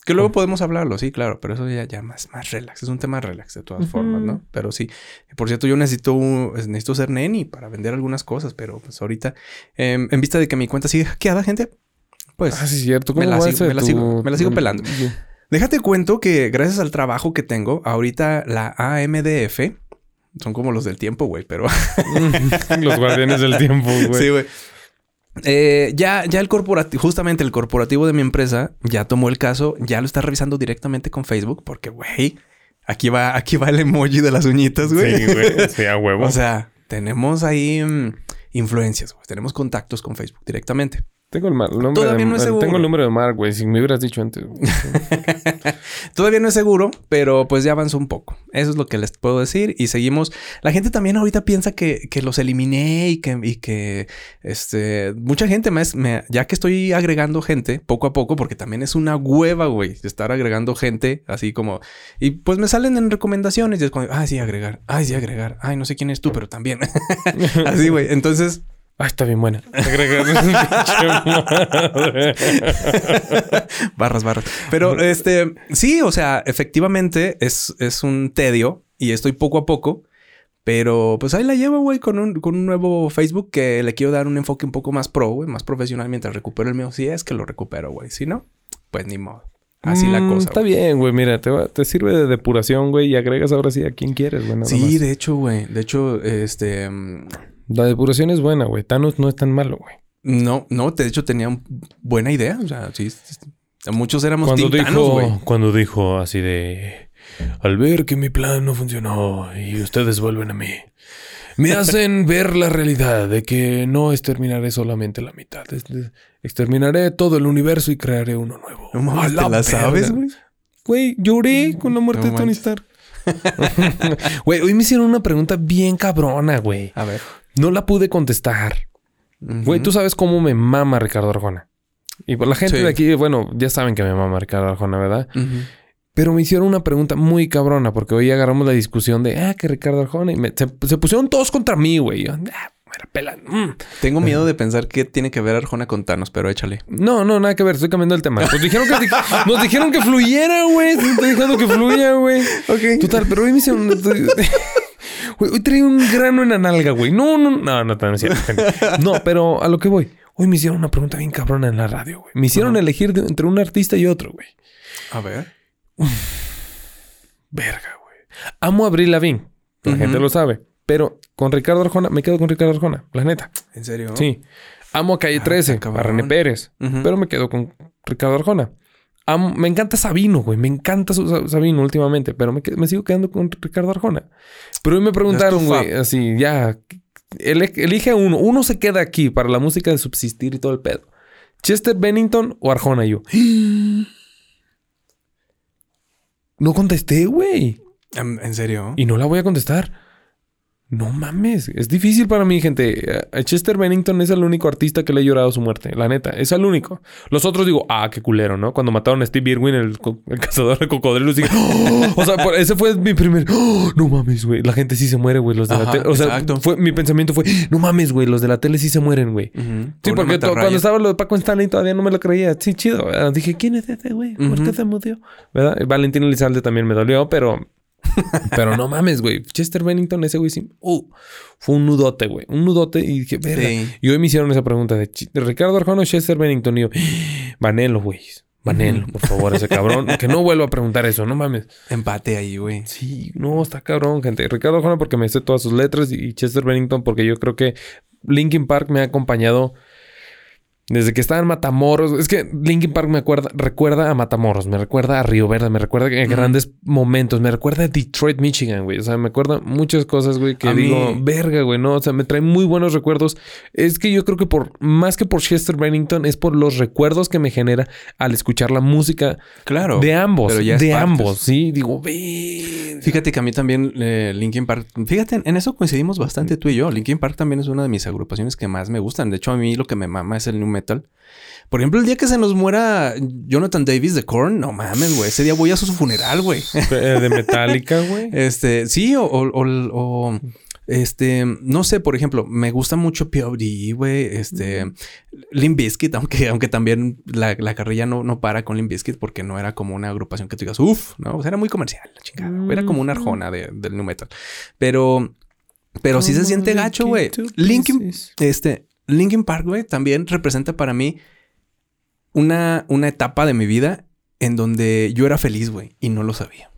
Que luego podemos hablarlo, sí, claro, pero eso ya, ya más, más relax. Es un tema relax de todas formas, ¿no? Pero sí. Por cierto, yo necesito, necesito ser neni para vender algunas cosas, pero pues ahorita, em, en vista de que mi cuenta sigue hackeada, gente, pues Ah, sí, es cierto. ¿Cómo me la sigo- me la sigo- me la sigo pelando. Déjate cuento que gracias al trabajo que tengo, ahorita la AMDF Son como los del tiempo, güey, pero... los guardianes del tiempo, güey. Sí, güey. Eh, ya, ya el corporativo, justamente el corporativo de mi empresa ya tomó el caso, ya lo está revisando directamente con Facebook, porque, güey, aquí va, aquí va el emoji de las uñitas, güey. Sí, güey. Sí, a huevo. o sea, tenemos ahí mm, influencias, güey. Tenemos contactos con Facebook directamente. Tengo el, nombre Todavía de, no es seguro. Tengo el número de Mark, güey. Si me hubieras dicho antes. Todavía no es seguro, pero pues ya avanzó un poco. Eso es lo que les puedo decir. Y seguimos. La gente también ahorita piensa que, que los eliminé y que, y que este, mucha gente me- ya que estoy agregando gente poco a poco, porque también es una hueva, güey, estar agregando gente así como. Y pues me salen en recomendaciones y es como, ay, sí, agregar, ay, sí, agregar, ay, no sé quién es tú, pero también. así, güey. Entonces, Ay, está bien buena. Barras, barras. Pero este, sí, o sea, efectivamente es, es un tedio y estoy poco a poco. Pero pues ahí la llevo, güey, con un, con un nuevo Facebook que le quiero dar un enfoque un poco más pro, güey, más profesional mientras recupero el mío. Si es que lo recupero, güey. Si no, pues ni modo. Así la Mm, cosa. Está bien, güey. Mira, te, va- te sirve de depuración, güey. Y agregas ahora sí a quien quieres, güey. Sí, de hecho, güey. De hecho, este. La depuración es buena, güey. Thanos no es tan malo, güey. No, no, de hecho tenía buena idea. O sea, sí. Muchos éramos Cuando Team Thanos, güey. cuando dijo así de... Al ver que mi plan no funcionó y ustedes vuelven a mí, me hacen ver la realidad de que no exterminaré solamente la mitad. Exterminaré todo el universo y crearé uno nuevo. No mames, ¡A la ¿te la sabes, güey? Güey, lloré con la muerte No de Tony. Stark. Güey, hoy me hicieron una pregunta bien cabrona, güey. A ver. No la pude contestar. Güey, tú sabes cómo me mama Ricardo Arjona. Y por la gente Sí. de aquí, bueno, ya saben que me mama Ricardo Arjona, ¿verdad? Pero me hicieron una pregunta muy cabrona porque hoy agarramos la discusión de, ah, que Ricardo Arjona. Y me- se, se pusieron todos contra mí, güey. Yo, ah, me la pelan. Mm. Tengo miedo de pensar que tiene que ver Arjona con Thanos, pero échale. No, no, nada que ver. Estoy cambiando el tema. Pues dijeron que, nos dijeron que fluyera, güey. Estoy dejando que fluya, güey. Ok. Total, pero hoy me hicieron... Güey, hoy traía un grano en la nalga, güey. No, no, no, no, no es cierto. gente. No, pero a lo que voy. Hoy me hicieron una pregunta bien cabrona en la radio, güey. Me hicieron elegir de- entre un artista y otro, güey. A ver. Verga, güey. Amo a Abril Lavigne. La gente lo sabe. Pero con Ricardo Arjona, me quedo con Ricardo Arjona. La neta. ¿En serio? Sí. Amo a Calle Ah, 13, está a cabrón. René Pérez. Pero me quedo con Ricardo Arjona. Amo- me encanta Sabino, güey. Me encanta su- Sabino últimamente. Pero me, sigo quedando con Ricardo Arjona. Pero hoy me preguntaron, güey, así, ya. ele- elige a uno. Uno se queda aquí para la música de subsistir y todo el pedo. Chester Bennington o Arjona. Yo. No contesté, güey. ¿En serio? Y no la voy a contestar. No mames, es difícil para mí, gente. A Chester Bennington es el único artista que le he llorado su muerte, la neta, es el único. Los otros digo, ah, qué culero, ¿no? Cuando mataron a Steve Irwin, el, el cazador de cocodrilos, dije, "Oh". o sea, ese fue mi primer, "Oh, no mames, güey, la gente sí se muere, güey, los de la tele. O sea, exacto. fue, mi pensamiento fue, no mames, güey, los de la tele sí se mueren, güey. Sí, porque cuando estaba lo de Paco Stanley todavía no me lo creía. Sí, chido. Dije, ¿quién es ese güey? ¿Por qué se murió? ¿Verdad? Valentín Elizalde también me dolió, pero... pero no mames, güey. Chester Bennington, ese güey sí... Uh, fue un nudote, güey. Un nudote y dije, verga. Sí. Y hoy me hicieron esa pregunta de, Ricardo Arjona o Chester Bennington. Y yo, Vanelo, güey. Vanelo, por favor, ese cabrón. que no vuelva a preguntar eso, no mames. Empate ahí, güey. Sí, no, está cabrón, gente. Ricardo Arjona porque me sé todas sus letras y Chester Bennington porque yo creo que Linkin Park me ha acompañado desde que estaba en Matamoros. Es que Linkin Park me acuerda, recuerda a Matamoros, me recuerda a Río Verde, me recuerda a grandes momentos, me recuerda a Detroit, Michigan, güey. O sea, me acuerda muchas cosas, güey, que A mí- digo, verga, güey, no, o sea, me trae muy buenos recuerdos. Es que yo creo que por, más que por Chester Bennington, es por los recuerdos que me genera al escuchar la música Claro. de ambos, pero ya de ambos, sí. Digo. Fíjate que a mí también eh, Linkin Park, fíjate, en eso coincidimos bastante tú y yo. Linkin Park también es una de mis agrupaciones que más me gustan. De hecho, a mí lo que me mama es el new metal. Por ejemplo, el día que se nos muera Jonathan Davis de Korn, no mames, güey. Ese día voy a su funeral, güey. Eh, de Metallica, güey. Este, sí, o, o, o- o, este, no sé, por ejemplo, me gusta mucho POD, güey, este, Limp Bizkit, aunque, aunque también la, la carrilla no, no para con Limp Bizkit porque no era como una agrupación que tú digas, uff, no, o sea, era muy comercial, la chingada, güey. era como una arjona de- del new metal. Pero, pero sí se siente gacho, güey. Linkin, este, Linkin Park, también representa para mí una, una etapa de mi vida en donde yo era feliz, güey, y no lo sabía.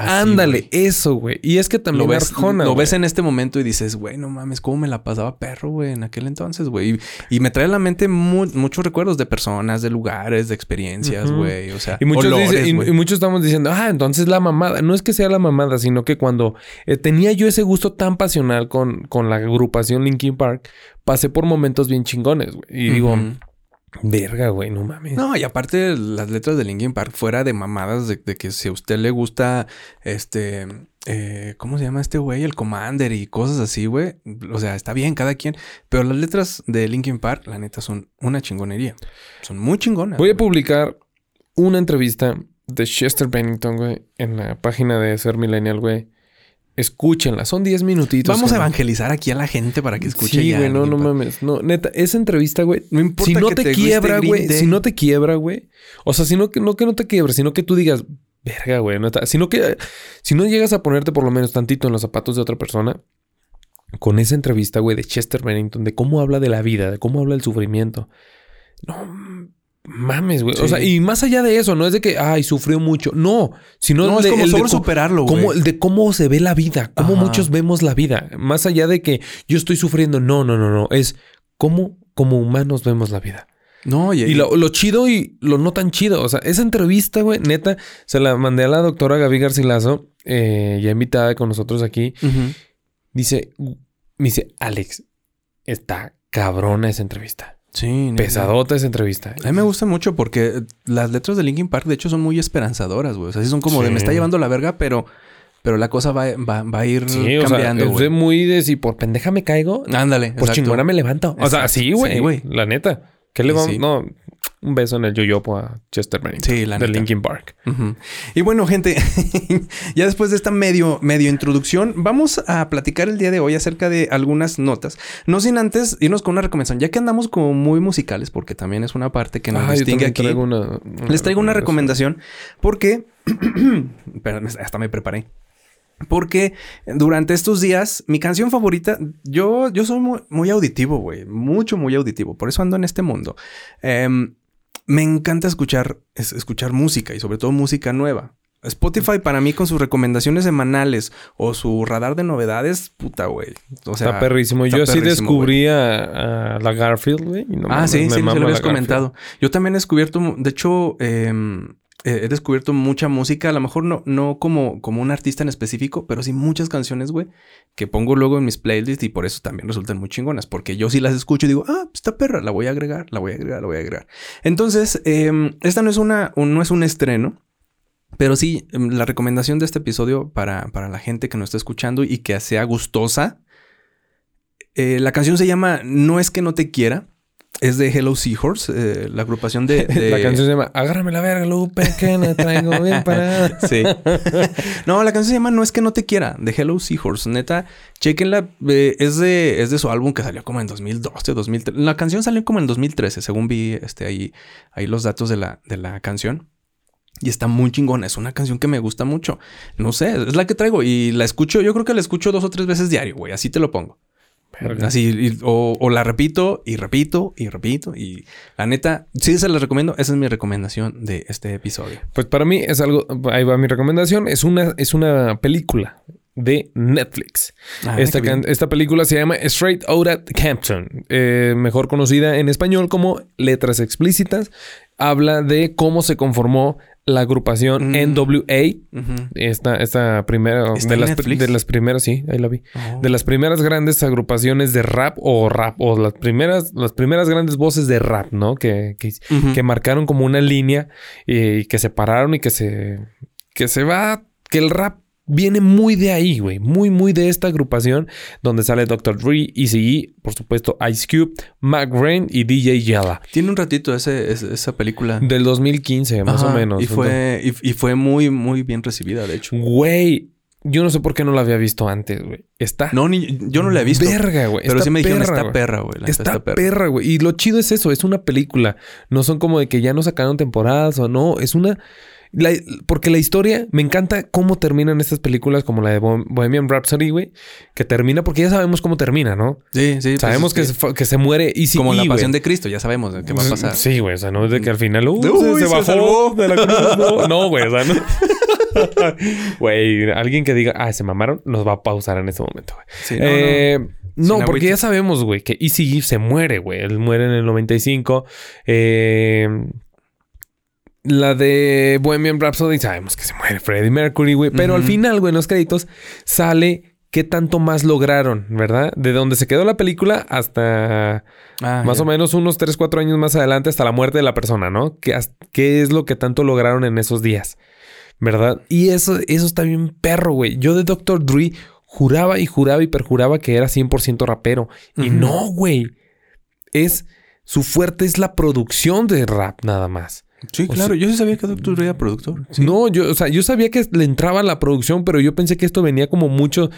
Así, Ándale, güey. eso, güey. Y es que también Lo ves, Arjona, lo güey. ves en este momento y dices, güey, no mames, cómo me la pasaba perro, güey, en aquel entonces, güey. Y, y me trae a la mente mu- muchos recuerdos de personas, de lugares, de experiencias, güey. O sea, Y muchos, olores, dicen- y- güey. y, muchos estamos diciendo, ah, entonces la mamada. No es que sea la mamada, sino que cuando eh, tenía yo ese gusto tan pasional con, con la agrupación Linkin Park, pasé por momentos bien chingones, güey. Y digo, Ujú. Verga, güey, no mames. No, y aparte las letras de Linkin Park fuera de mamadas de, de que si a usted le gusta este eh, ¿cómo se llama este güey? El Commander y cosas así, güey. O sea, está bien cada quien, pero las letras de Linkin Park, la neta son una chingonería. Son muy chingonas. Voy a publicar una entrevista de Chester Bennington, güey, en la página de Ser Millennial, güey. Escúchenla, son 10 minutitos. Vamos a evangelizar aquí a la gente para que escuche Sí, ya güey, no, no mames. No, neta, esa entrevista, güey. No importa Si no que te, quiebra, güey. Si no te quiebra, güey. O sea, si no que no que no te quiebra, sino que tú digas, verga, güey. neta", Sino que si no llegas a ponerte por lo menos tantito en los zapatos de otra persona, con esa entrevista, güey, de Chester Bennington, de cómo habla de la vida, de cómo habla del sufrimiento. No mames, güey. O sea, y más allá de eso, no es de que, ay, sufrió mucho. No, sino No, es de- como el de sobre co- superarlo, cómo- güey. el de cómo se ve la vida, cómo Ajá. muchos vemos la vida. Más allá de que yo estoy sufriendo, no, no, no, no. Es cómo como humanos vemos la vida. No, y, Y lo, lo chido y lo no tan chido. O sea, esa entrevista, güey, neta, se la mandé a la doctora Gaby Garcilaso, eh, ya invitada con nosotros aquí. Dice, me dice, Alex, está cabrona esa entrevista. Sí. Pesadota esa entrevista. A mí me gusta mucho porque las letras de Linkin Park, de hecho, son muy esperanzadoras, güey. O sea, sí son como de me está llevando la verga, pero, pero la cosa va, va, va a ir Sí, o sea, cambiando, es de güey. muy de si por pendeja me caigo, Ándale. por exacto. chingona me levanto. O sea, sí, güey. Sí, güey. la neta. ¿Qué le vamos? sí. No, un beso en el yoyopo a Chester Bennington. Sí, la De neta. Linkin Park. Y bueno, gente, ya después de esta medio, medio introducción, vamos a platicar el día de hoy acerca de algunas notas. No sin antes irnos con una recomendación, ya que andamos como muy musicales, porque también es una parte que nos Ah, distingue aquí. traigo una- una Les traigo una recomendación porque... Hasta me preparé. Porque durante estos días, mi canción favorita, yo, yo soy muy, muy auditivo, güey. Mucho, muy auditivo. Por eso ando en este mundo. Em, me encanta escuchar, es- escuchar música y sobre todo música nueva. Spotify para mí con sus recomendaciones semanales o su radar de novedades, puta, güey. O sea, está perrísimo. está Yo sí perrísimo, descubrí a, a la Garfield, güey. no ah, sí, me sí, sí, mama lo habías Garfield. comentado. Yo también he descubierto, de hecho, em, eh, he descubierto mucha música, a lo mejor no, no como, como un artista en específico, pero sí muchas canciones, güey, que pongo luego en mis playlists y por eso también resultan muy chingonas, porque yo sí las escucho y digo, ah, esta perra, la voy a agregar, la voy a agregar, la voy a agregar. Entonces, em, esta no es una, un- no es un estreno. Pero sí, em, la recomendación de este episodio para, para la gente que nos está escuchando y que sea gustosa. eh, la canción se llama No es que no te quiera. Es de Hello Seahorse, eh, la agrupación de, de- La canción se llama Agárrame la verga, Lupe, que me traigo bien parada. Sí. no, la canción se llama No es que no te quiera, de Hello Seahorse. Neta, chequenla. eh, es, de, es de su álbum que salió como en 2012, 2013. La canción salió como en 2013, según vi este, ahí, ahí los datos de la, de la canción. Y está muy chingona. Es una canción que me gusta mucho. No sé, es la que traigo y la escucho. Yo creo que la escucho dos o tres veces diario, güey. Así te lo pongo. Verga. Así, y- o, o la repito y repito y repito. Y la neta, sí se la recomiendo. Esa es mi recomendación de este episodio. Pues para mí es algo, ahí va mi recomendación, es una, es una película de Netflix. Ah, esta, esta película se llama Straight Outta Compton, eh, mejor conocida en español como Letras Explícitas. Habla de cómo se conformó la agrupación Mm. NWA. Ujú. Esta, esta primera ¿Está de las, de las primeras, sí, ahí la vi. Oh. De las primeras grandes agrupaciones de rap o rap, o las primeras, las primeras grandes voces de rap, ¿no? Que, que, que marcaron como una línea y que se pararon y que se, que se va, que el rap viene muy de ahí, güey, muy, muy de esta agrupación donde sale Dr. Dre, Eazy-E, por supuesto Ice Cube, Mac Rain y DJ Yella. Tiene un ratito ese, ese- esa película. Del 2015, más o menos. Y fue, y, y fue muy, muy bien recibida, de hecho. Güey, yo no sé por qué no la había visto antes, güey. Está No, ni, yo no la he visto. Verga, güey. pero Está sí me dijeron, perra, está perra, güey. Está, perra, güey. Y lo chido es eso, es una película. No son como de que ya no sacaron temporadas o no. Es una. La- porque la historia, me encanta cómo terminan estas películas como la de Bohem- Bohemian Rhapsody, güey. Que termina, porque ya sabemos cómo termina, ¿no? Sí, sí. pues sabemos que, se, fue- que se muere y sí, Como la pasión de Cristo, ya sabemos qué va a pasar. Sí, güey. O sea, no es de que al final uh, Uy, se, se se bajó salvó. de la cruz. No, no, güey. O sea, no. Güey, alguien que diga, ah, se mamaron, nos va a pausar en este momento, güey. Sí, no, Eh, no, Sin porque ya sabemos, güey, que Easy se muere, güey. Él muere en el 95. Eh, la de Bohemian Rhapsody, sabemos que se muere Freddie Mercury, güey. Pero al final, güey, en los créditos sale qué tanto más lograron, ¿verdad? De donde se quedó la película hasta Ah, más o menos unos 3, 4 años más adelante hasta la muerte de la persona, ¿no? ¿Qué, qué es lo que tanto lograron en esos días? ¿Verdad? Y eso, eso está bien perro, güey. Yo de Dr. Dre juraba y juraba y perjuraba que era 100% rapero. Y no, güey. Es... Su fuerte es la producción de rap nada más. Sí, o claro. Yo sí sabía que Doctor era productor. Sí. No, yo, o sea, yo sabía que le entraba a la producción, pero yo pensé que esto venía como mucho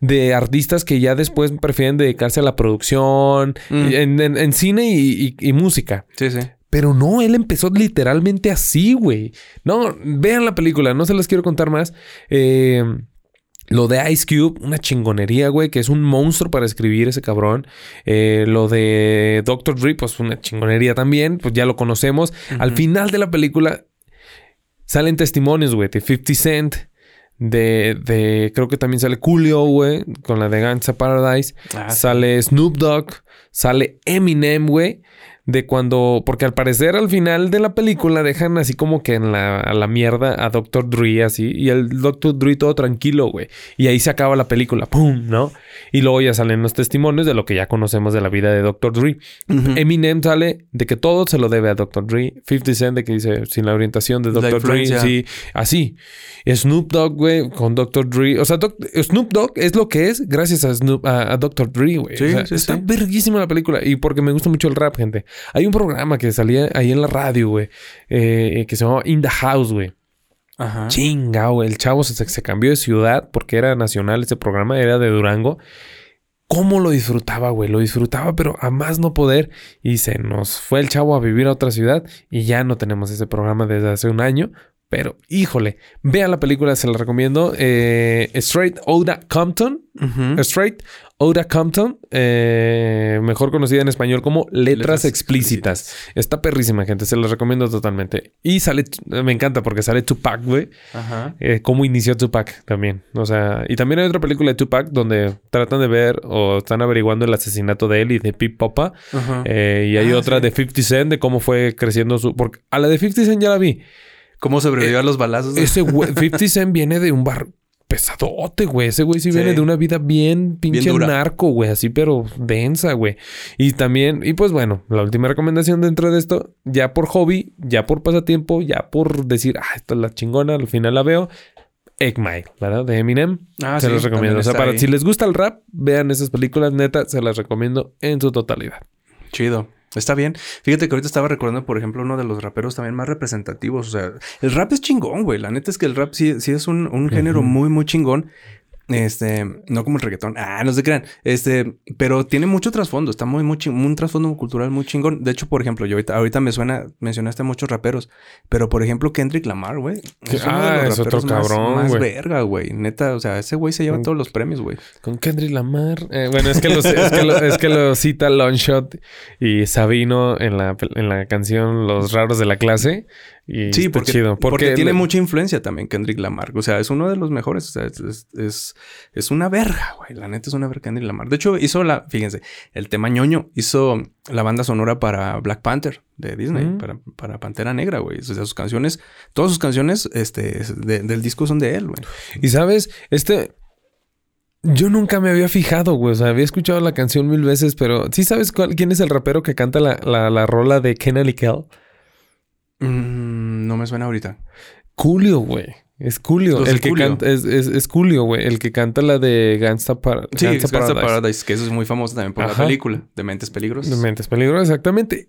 de artistas que ya después prefieren dedicarse a la producción, Mm. en, en- en cine y- y- y música. Sí, sí. Pero no, él empezó literalmente así, güey. No, vean la película, no se las quiero contar más. Eh, lo de Ice Cube, una chingonería, güey, que es un monstruo para escribir ese cabrón. Eh, lo de Dr. Dre, pues una chingonería también, pues ya lo conocemos. Al final de la película salen testimonios, güey, de 50 Cent. De, de, creo que también sale Coolio, güey, con la de Gangsta Paradise. Ah. Sale Snoop Dogg, sale Eminem, güey. De cuando, porque al parecer al final de la película dejan así como que en la, a la mierda a Dr. Dre así. Y el Dr. Dre todo tranquilo, güey. Y ahí se acaba la película, ¡pum! ¿No? Y luego ya salen los testimonios de lo que ya conocemos de la vida de Dr. Dre. Eminem sale de que todo se lo debe a Dr. Dre. 50 Cent de que dice sin la orientación de Dr. Dre. Sí, así. Snoop Dogg, güey, con Dr. Dre. O sea, Doc- Snoop Dogg es lo que es gracias a, Snoop, a, a Dr. Dre, güey. Sí, O sea, sí, está sí. verguísima la película. Y porque me gusta mucho el rap, gente. Hay un programa que salía ahí en la radio, güey, eh, que se llamaba In the House, güey. Ajá. Chinga, güey. El chavo se, se cambió de ciudad porque era nacional ese programa, era de Durango. ¿Cómo lo disfrutaba, güey? Lo disfrutaba, pero a más no poder. Y se nos fue el chavo a vivir a otra ciudad y ya no tenemos ese programa desde hace un año. Pero, híjole, vean la película, se la recomiendo. Eh, Straight Oda Compton. Ujú. Straight Oda Compton, eh, mejor conocida en español como Letras, Letras explícitas. Está perrísima, gente, se la recomiendo totalmente. Y sale, me encanta porque sale Tupac, güey. Ajá. Eh, cómo inició Tupac también. O sea, y también hay otra película de Tupac donde tratan de ver o están averiguando el asesinato de él y de Pip Popa. Ajá. Eh, y hay Ah, otra sí. de 50 Cent de cómo fue creciendo su. Porque a la de 50 Cent ya la vi. ¿Cómo sobrevivió a los balazos? Ese güey, 50 Cent viene de un bar pesadote, güey. Ese güey sí, Sí. viene de una vida bien pinche dura. narco, güey. Así, pero densa, güey. Y también, y pues bueno, la última recomendación dentro de esto, ya por hobby, ya por pasatiempo, ya por decir, ah, esta es la chingona, al final la veo. Egg Mile, ¿verdad? De Eminem. Ah, se sí, los recomiendo. O sea, para si les gusta el rap, vean esas películas, neta, se las recomiendo en su totalidad. Chido. Está bien. Fíjate que ahorita estaba recordando, por ejemplo, uno de los raperos también más representativos. O sea, el rap es chingón, güey. La neta es que el rap sí, sí es un, un género muy, muy chingón. Este, no como el reggaetón. Ah, no se crean. Este, pero tiene mucho trasfondo. Está muy, muy. Un trasfondo cultural muy chingón. De hecho, por ejemplo, yo ahorita, ahorita me suena, mencionaste a muchos raperos. Pero, por ejemplo, Kendrick Lamar, güey. De ah, los es otro más- cabrón, Más güey. verga, güey. Neta, o sea, ese güey se lleva todos los premios, güey. Con Kendrick Lamar. Eh, bueno, es que, lo, es, que lo, es que lo cita Longshot y Sabino en la, en la canción Los Raros de la Clase. Y Sí, porque, chido. porque, tiene le- mucha influencia también Kendrick Lamar. O sea, es uno de los mejores. O sea, es, es, es, es una verga, güey. La neta es una verga Kendrick Lamar. De hecho, hizo la, fíjense, el tema ñoño hizo la banda sonora para Black Panther de Disney, Mm. para, para Pantera Negra, güey. O sea, sus canciones, todas sus canciones este, es de- del disco son de él, güey. Y sabes, este. Yo nunca me había fijado, güey. O sea, había escuchado la canción mil veces, pero ¿sí sabes cuál- quién es el rapero que canta la, la, la rola de Kenan y Kel? Mm, no me suena ahorita. Julio, güey. Es Julio. El que canta, es, es, es Coolio, güey. El que canta la de Gangsta, Par Sí, Gangsta Gangsta Paradise. Paradise. que eso es muy famoso también por Ajá. la película de Mentes Peligrosas. De Mentes Peligrosas, exactamente.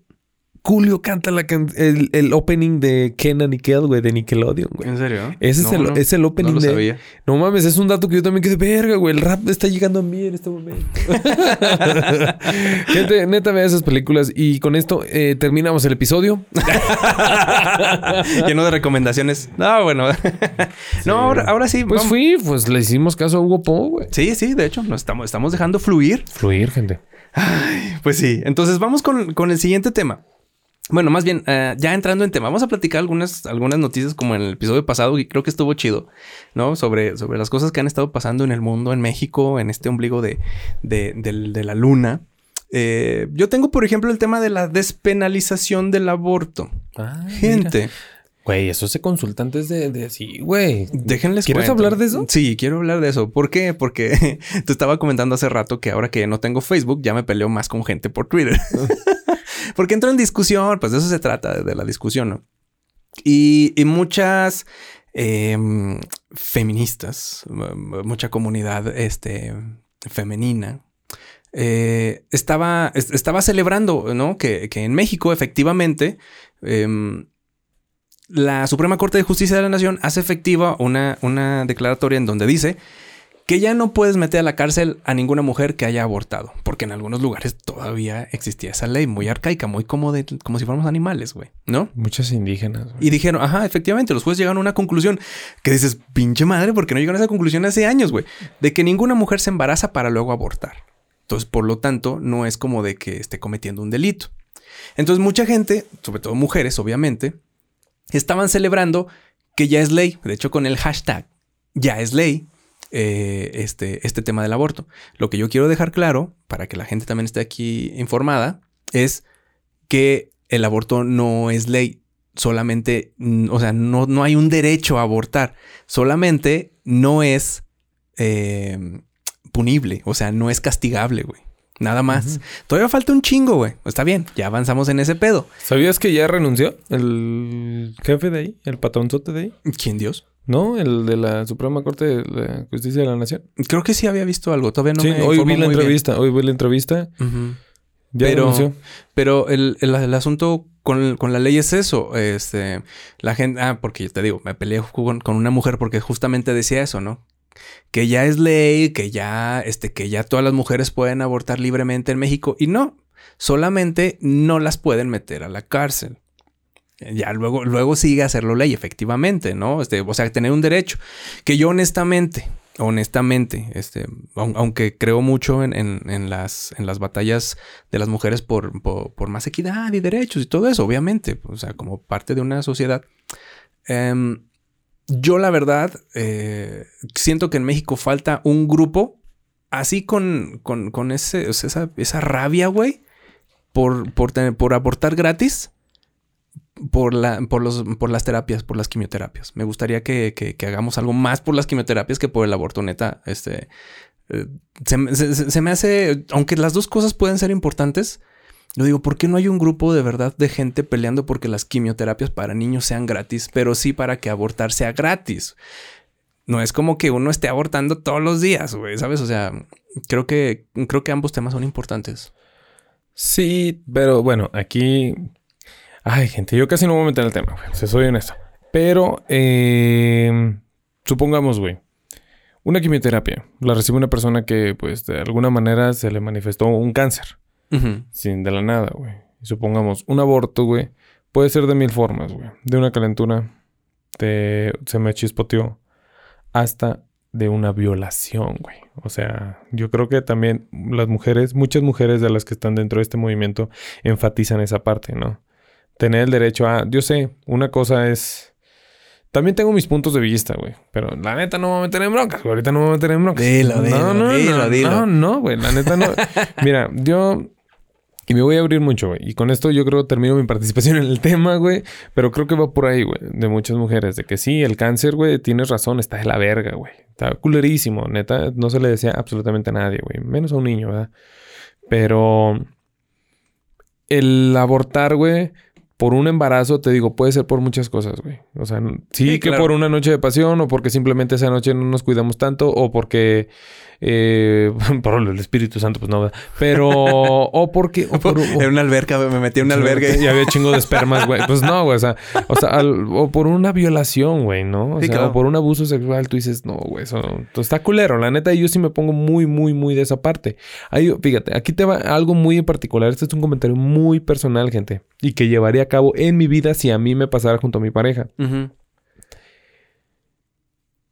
Julio canta la can- el, el opening de Kenan y Kel, güey, de Nickelodeon, güey. ¿En serio? Ese es, el, no, es el opening no lo de. sabía. No mames, es un dato que yo también quedé verga, güey. El rap está llegando a mí en este momento. Gente, neta, vea esas películas. Y con esto eh, terminamos el episodio. Lleno de recomendaciones. No, bueno. no, ahora, ahora sí. Pues vamos- fui, pues le hicimos caso a Hugo Po, güey. Sí, sí, de hecho, nos estamos, estamos dejando fluir. Fluir, gente. Pues sí. Entonces vamos con, con el siguiente tema. Bueno, más bien, eh, ya entrando en tema, vamos a platicar algunas, algunas noticias como en el episodio pasado y creo que estuvo chido, ¿no? Sobre, sobre las cosas que han estado pasando en el mundo, en México, en este ombligo de, de, la luna. Eh, yo tengo, por ejemplo, el tema de la despenalización del aborto. Gente, Güey, eso se consulta antes de, de sí, güey. déjenles ¿Quieres cuento. hablar de eso? Sí, quiero hablar de eso. ¿Por qué? Porque te estaba comentando hace rato que ahora que no tengo Facebook ya me peleo más con gente por Twitter. Porque entro en discusión, pues de eso se trata, de la discusión, ¿no? Y, muchas em, feministas, mucha comunidad este, femenina, eh, estaba, es- estaba celebrando, ¿no? Que, que en México, efectivamente, em, la Suprema Corte de Justicia de la Nación hace efectiva una, una declaratoria en donde dice que ya no puedes meter a la cárcel a ninguna mujer que haya abortado, porque en algunos lugares todavía existía esa ley muy arcaica, muy como, de, como si fuéramos animales, güey, ¿no? Muchas indígenas. güey. Y dijeron, ajá, efectivamente, los jueces llegaron a una conclusión que dices, pinche madre, porque no llegaron a esa conclusión hace años, güey, de que ninguna mujer se embaraza para luego abortar. Entonces, por lo tanto, no es como de que esté cometiendo un delito. Entonces, mucha gente, sobre todo mujeres, obviamente, estaban celebrando que ya es ley. De hecho, con el hashtag ya es ley, eh, este, este tema del aborto. Lo que yo quiero dejar claro, para que la gente también esté aquí informada, es que el aborto no es ley. Solamente, mm, o sea, no, no hay un derecho a abortar. Solamente no es eh, punible. O sea, no es castigable, güey. Nada más. Todavía falta un chingo, güey. Está bien, ya avanzamos en ese pedo. ¿Sabías que ya renunció el jefe de ahí? El patronzote de ahí. ¿Quién Dios? ¿No? El de la Suprema Corte de la Justicia de la Nación. Creo que sí había visto algo. Todavía no sí, me hoy vi la bien. entrevista. Hoy vi la entrevista. Ya Pero- renunció. Pero el, el- el asunto con, con la ley es eso. Este, la gente, ah, porque te digo, me peleé con, con una mujer porque justamente decía eso, ¿no? Que ya es ley, que ya, este, que ya todas las mujeres pueden abortar libremente en México. Y no, solamente no las pueden meter a la cárcel. Ya luego, luego sigue hacerlo ley, efectivamente, ¿no? Este, o sea, tener un derecho. Que yo honestamente, honestamente, este, aun- aunque creo mucho en, en- las, en las batallas de las mujeres por, por, por más equidad y derechos y todo eso, obviamente, o sea, como parte de una sociedad. em, yo la verdad eh, siento que en México falta un grupo así con, con, con ese, esa, esa rabia, güey, por, por, tener- por abortar gratis. Por, la, por, los, por las terapias, por las quimioterapias. Me gustaría que, que- hagamos algo más por las quimioterapias que por el aborto, neta. Este, eh, se me hace, aunque las dos cosas pueden ser importantes, yo digo, ¿por qué no hay un grupo de verdad de gente peleando porque las quimioterapias para niños sean gratis, pero sí para que abortar sea gratis? No es como que uno esté abortando todos los días, güey, ¿sabes? O sea, creo que, creo que ambos temas son importantes. Sí, pero bueno, aquí. Ay, gente, yo casi no voy a meter en el tema, güey. Si soy honesto. Pero, eh, supongamos, güey, una quimioterapia la recibe una persona que, pues, de alguna manera se le manifestó un cáncer. Sin de la nada, güey. Y supongamos, un aborto, güey, puede ser de mil formas, güey. De una calentura, de se me chispoteó, hasta de una violación, güey. O sea, yo creo que también las mujeres, muchas mujeres de las que están dentro de este movimiento, enfatizan esa parte, ¿no? Tener el derecho a, yo sé, una cosa es... También tengo mis puntos de vista, güey. Pero la neta no me voy a meter en broncas, güey. Ahorita no me voy a meter en broncas. Dilo, dilo, no, no, dilo, no, dilo. No, no, güey. La neta no. Mira, yo... Y me voy a abrir mucho, güey. Y con esto yo creo que termino mi participación en el tema, güey. Pero creo que va por ahí, güey. De muchas mujeres. De que sí, el cáncer, güey, tienes razón. Está de la verga, güey. Está culerísimo. Neta, no se le decía absolutamente a nadie, güey. Menos a un niño, ¿verdad? Pero... El abortar, güey por un embarazo, te digo, puede ser por muchas cosas, güey. O sea, sí, Sí, que claro. por una noche de pasión, o porque simplemente esa noche no nos cuidamos tanto, o porque. Eh, por el Espíritu Santo, pues no. Pero. o porque. O por, o- En una alberca, me metí en una alberca. y había chingo de espermas, güey. Pues no, güey. O sea, o, sea, al- o por una violación, güey, ¿no? O Sí, sea, claro. o por un abuso sexual, tú dices, no, güey, eso entonces, está culero. La neta, yo sí me pongo muy, muy, muy de esa parte. Ahí, fíjate, aquí te va algo muy en particular. Este es un comentario muy personal, gente. Y que llevaría a cabo en mi vida si a mí me pasara junto a mi pareja.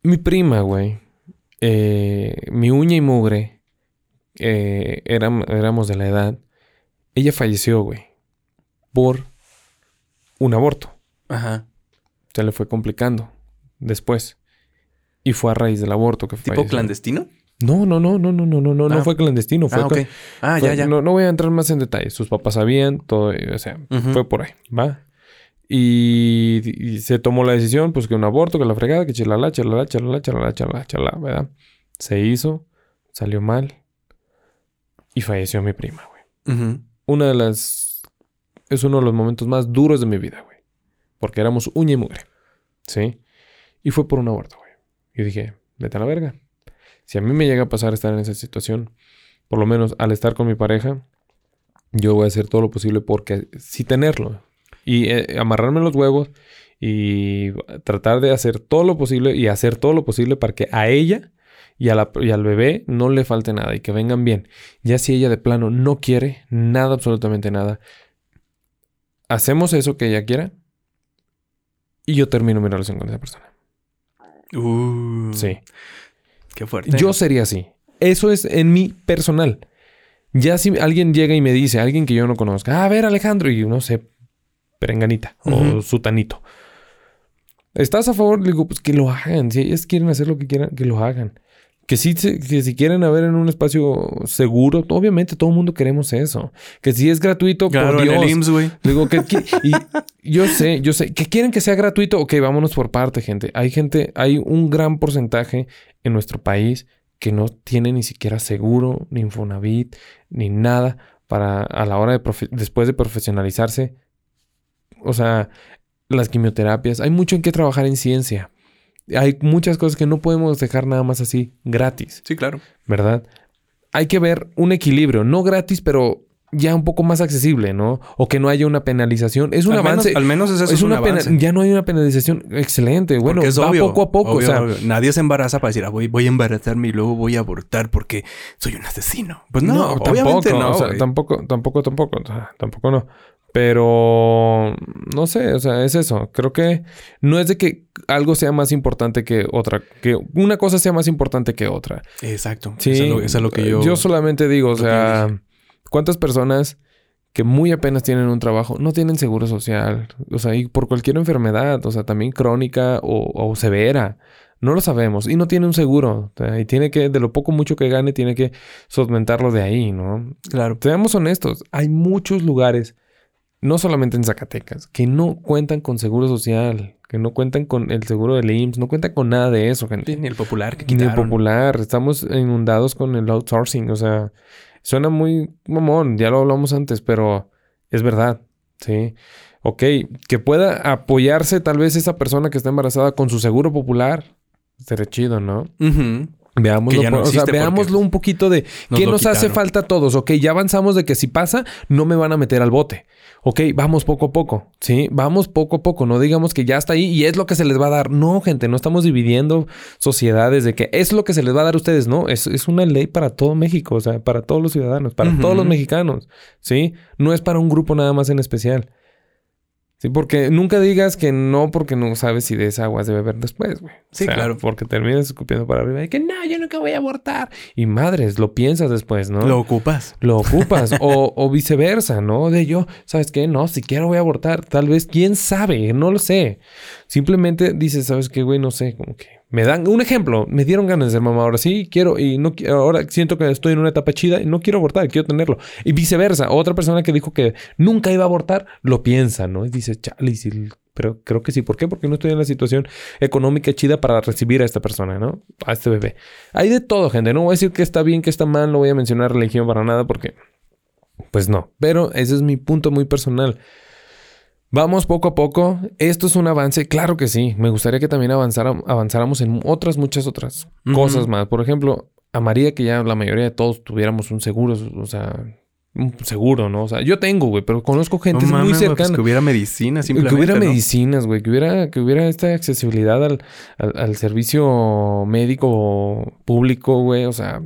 Mi prima, güey. eh, mi uña y mugre. eh, éram- éramos de la edad. Ella falleció, güey. Por un aborto. Ajá. Se le fue complicando después. Y fue a raíz del aborto que ¿Tipo falleció. clandestino? No, no, no, no, no, no, no, no, ah. no fue clandestino. Fue ah, okay. ah ya, ya. No, no, voy a entrar más en detalle. Sus papás sabían, todo, o sea, fue por ahí, ¿va? Y, se tomó la decisión, pues que un aborto, que la fregada, que chalala, chalala, chalala, chalala, chalala, chalala, ¿verdad? Se hizo, salió mal y falleció mi prima, güey. Una de las... Es uno de los momentos más duros de mi vida, güey. Porque éramos uña y mugre, ¿sí? Y fue por un aborto, güey. Yo dije, vete a la verga. Si a mí me llega a pasar estar en esa situación, por lo menos al estar con mi pareja, yo voy a hacer todo lo posible porque sí tenerlo. Y eh, amarrarme los huevos y tratar de hacer todo lo posible y hacer todo lo posible para que a ella y, a la- y al bebé no le falte nada y que vengan bien. Ya si ella de plano no quiere nada, absolutamente nada, hacemos eso que ella quiera y yo termino mi relación con esa persona. Uh, Sí. Qué fuerte. Yo sería así. Eso es en mi personal. Ya si alguien llega y me dice, alguien que yo no conozca, "Ah, a ver Alejandro, y no sé, perenganita o Ujú. sutanito. ¿Estás a favor? Le digo, pues que lo hagan. Si ellas quieren hacer lo que quieran, que lo hagan. Que si, que si quieren haber en un espacio seguro, obviamente todo el mundo queremos eso. Que si es gratuito, Claro, por en Dios. el IMSS, güey. Digo que, que- y yo sé, yo sé que quieren que sea gratuito. Ok, vámonos por parte, gente. Hay gente, hay un gran porcentaje en nuestro país que no tiene ni siquiera seguro, ni Infonavit, ni nada para a la hora de después de profesionalizarse. O sea, las quimioterapias. Hay mucho en qué trabajar en ciencia. Hay muchas cosas que no podemos dejar nada más así gratis. Sí, claro. ¿verdad? Hay que ver un equilibrio, no gratis, pero ya un poco más accesible, ¿no? O que no haya una penalización. Es un al avance. Menos, al menos es eso. es una un pena- avance. ya no hay una penalización excelente. Bueno, es va obvio, poco a poco. obvio, o sea, obvio. Nadie se embaraza para decir, ah, voy, voy a embarazarme y luego voy a abortar porque soy un asesino. Pues no, obviamente tampoco, no. o sea, tampoco, tampoco, tampoco, o sea, tampoco no. Pero no sé, o sea, es eso. Creo que no es de que algo sea más importante que otra, que una cosa sea más importante que otra. Exacto. Sí, Eso es lo, eso es lo que yo. Yo solamente digo, o sea. ¿cuántas personas que muy apenas tienen un trabajo no tienen seguro social? O sea, y por cualquier enfermedad, o sea, también crónica o, o severa. No lo sabemos y no tiene un seguro. Y tiene que, de lo poco mucho que gane, tiene que solventarlo de ahí, ¿no? Claro. Seamos honestos, hay muchos lugares, no solamente en Zacatecas, que no cuentan con seguro social, que no cuentan con el seguro del IMSS, no cuentan con nada de eso, gente. Ni el popular que Ni el quitaron. popular. Estamos inundados con el outsourcing. O sea, suena muy mamón. Ya lo hablamos antes, pero es verdad. Sí. Ok. Que pueda apoyarse tal vez esa persona que está embarazada con su seguro popular. Sería chido, ¿no? Ujú. Veámoslo, no o sea, veámoslo un poquito de nos qué nos hace quitaron. falta a todos. Ok, ya avanzamos de que si pasa, no me van a meter al bote. Ok, vamos poco a poco. Sí, vamos poco a poco. No digamos que ya está ahí y es lo que se les va a dar. No, gente, no estamos dividiendo sociedades de que es lo que se les va a dar a ustedes. No, es, es una ley para todo México, o sea, para todos los ciudadanos, para todos los mexicanos. Sí, no es para un grupo nada más en especial. Sí, porque nunca digas que no porque no sabes si de esa agua de beber después, güey. Sí, claro. Porque terminas escupiendo para arriba y que no, yo nunca voy a abortar. Y madres, lo piensas después, ¿no? Lo ocupas. Lo ocupas. o, o viceversa, ¿no? De yo, ¿sabes qué? No, si quiero voy a abortar. Tal vez, quién sabe, no lo sé. Simplemente dices, ¿sabes qué, güey? No sé, como que me dan un ejemplo. Me dieron ganas de ser mamá. Ahora sí quiero y no ahora siento que estoy en una etapa chida y no quiero abortar, quiero tenerlo. Y viceversa. Otra persona que dijo que nunca iba a abortar lo piensa, ¿no? Y dice, chale, si- pero creo que sí. ¿Por qué? Porque no estoy en la situación económica chida para recibir a esta persona, ¿no? A este bebé. Hay de todo, gente. No voy a decir que está bien, que está mal. No voy a mencionar religión para nada porque, pues no. Pero ese es mi punto muy personal. Vamos poco a poco. Esto es un avance, claro que sí. Me gustaría que también avanzara- avanzáramos en otras, muchas otras cosas más. Por ejemplo, amaría que ya la mayoría de todos tuviéramos un seguro, o sea, un seguro, ¿no? O sea, yo tengo, güey, pero conozco gente No muy pues cercana. que hubiera medicina Que simplemente. hubiera ¿no? medicinas, güey. Que hubiera, que hubiera esta accesibilidad al, al, al servicio médico público, güey. O sea,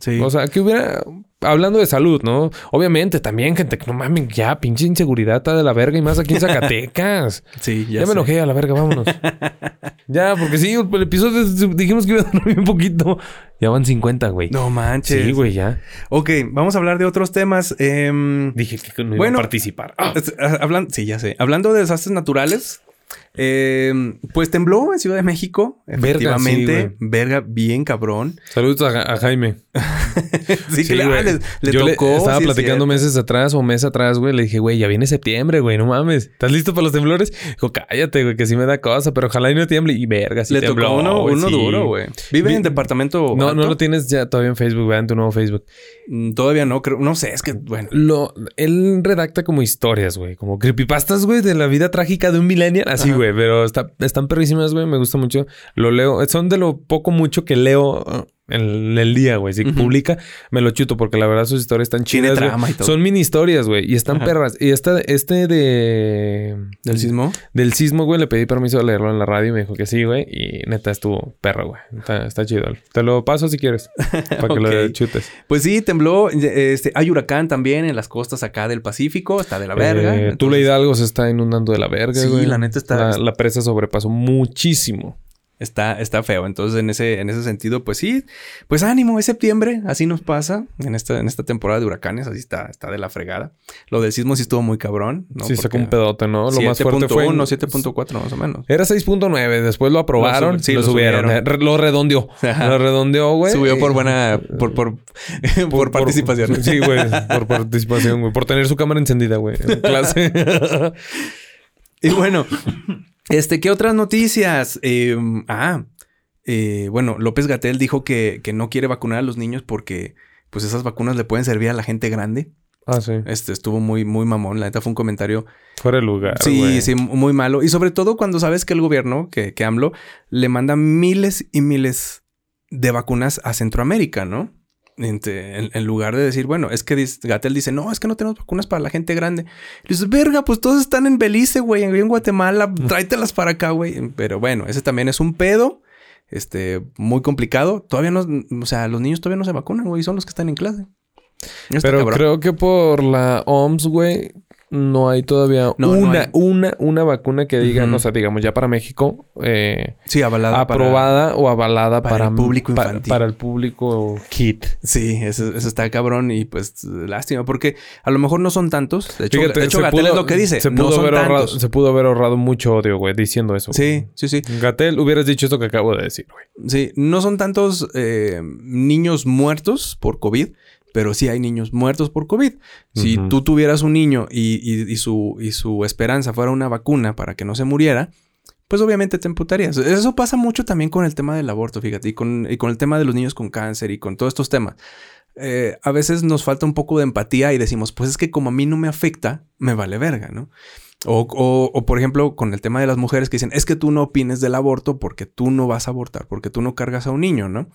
Sí. o sea, que hubiera. Hablando de salud, ¿no? Obviamente, también, gente, que no mames, ya, pinche inseguridad está de la verga y más aquí en Zacatecas. sí, ya ya, me sé. enojé a la verga, vámonos. ya, porque sí, el episodio dijimos que iba a durar un poquito. Ya van 50, güey. No manches. sí, güey, ya. Ok, vamos a hablar de otros temas. Em, Dije que no iba Bueno, a participar. Ah. es- ah, hablan- sí, ya sé. Hablando de desastres naturales, em, pues tembló en Ciudad de México. Verga, Efectivamente, sí, verga, bien cabrón. Saludos a, Ja- a Jaime. sí, Sí, claro, güey. le, le Yo tocó. le estaba sí, platicando meses atrás o mes atrás, güey. Le dije, güey, ya viene septiembre, güey, no mames. ¿Estás listo para los temblores? Dijo, cállate, güey, que sí me da cosa, pero ojalá y no tiemble. Y verga, sí Le tembló, tocó uno, güey, uno duro, güey. Vive Vi- en departamento. No, no lo tienes ya todavía en Facebook, vean tu nuevo Facebook. Mm, Todavía no, creo. No sé, es que, bueno. Lo, él redacta como historias, güey, como creepypastas, güey, de la vida trágica de un millennial. Así, Ajá. Pero está, están perrísimas, güey, me gusta mucho. Lo leo, son de lo poco mucho que leo en el día, güey. Si publica, me lo chuto porque la verdad sus historias están chidas. güey. trama y todo. Son mini historias, güey, y están Ajá. perras. Y esta, este de. ¿Del sismo? Del sismo, güey, le pedí permiso de leerlo en la radio y me dijo que sí, güey. Y neta estuvo perro, güey. Está, está chido. Te lo paso si quieres. Para que lo chutes. Pues sí, tembló. Este, hay huracán también en las costas acá del Pacífico. Está de la verga. Eh, Entonces, Tula Hidalgo se está inundando de la verga, Sí, güey. la neta está- La, la presa sobrepasó muchísimo. Está, está feo. Entonces, en ese, en ese sentido, pues sí. Pues ánimo, es septiembre. Así nos pasa en esta, en esta temporada de huracanes. Así está, está de la fregada. Lo del sismo sí estuvo muy cabrón. ¿no? sí, sacó un pedote, ¿no? Lo más fuerte fue... en- 7.1, 7.4 más o menos. Era 6.9. Después lo aprobaron. Lo sub- sí, lo, lo subieron. Lo redondeó. Ajá. Lo redondeó, güey. Subió por buena... Por, por, por, participación. Sí, güey. Por participación, güey. Por tener su cámara encendida, güey. En clase. Y bueno, este, ¿qué otras noticias? Eh, ah, eh, bueno, López Gatel dijo que, que no quiere vacunar a los niños porque pues esas vacunas le pueden servir a la gente grande. ah, sí. Este estuvo muy, muy mamón. La neta fue un comentario. Fuera de lugar, sí, sí, muy malo. Y sobre todo cuando sabes que el gobierno, que, que AMLO, le manda miles y miles de vacunas a Centroamérica, ¿no? En, en lugar de decir, bueno, es que Gatel dice, no, es que no tenemos vacunas para la gente grande. Le dices, verga, pues todos están en Belice, güey, en Guatemala, tráetelas para acá, güey. Pero bueno, ese también es un pedo, este, muy complicado. Todavía no, o sea, los niños todavía no se vacunan, güey, son los que están en clase. Pero cabrón. creo que por la OMS, güey, no hay todavía No, no una, hay. una, una vacuna que diga, Ujú. o sea, digamos, ya para México, eh, Sí, avalada para- aprobada o avalada para para, el público infantil. Para, el público kit. Sí, eso, eso está cabrón y pues lástima porque a lo mejor no son tantos. De hecho, Fíjate, de hecho Gatel es lo que dice. Se no pudo, son haber ahorrado, tantos. se pudo haber ahorrado mucho odio, güey, diciendo eso. Sí, sí, sí. Gatel, hubieras dicho esto que acabo de decir, güey. Sí, no son tantos eh, niños muertos por COVID, pero sí hay niños muertos por COVID. Si tú tuvieras un niño y, y- y su, y su esperanza fuera una vacuna para que no se muriera, pues obviamente te emputarías. Eso pasa mucho también con el tema del aborto, fíjate, y con, y con el tema de los niños con cáncer y con todos estos temas. Eh, a veces nos falta un poco de empatía y decimos, pues es que como a mí no me afecta, me vale verga, ¿no? O, o- o, por ejemplo, con el tema de las mujeres que dicen, es que tú no opines del aborto porque tú no vas a abortar, porque tú no cargas a un niño, ¿no?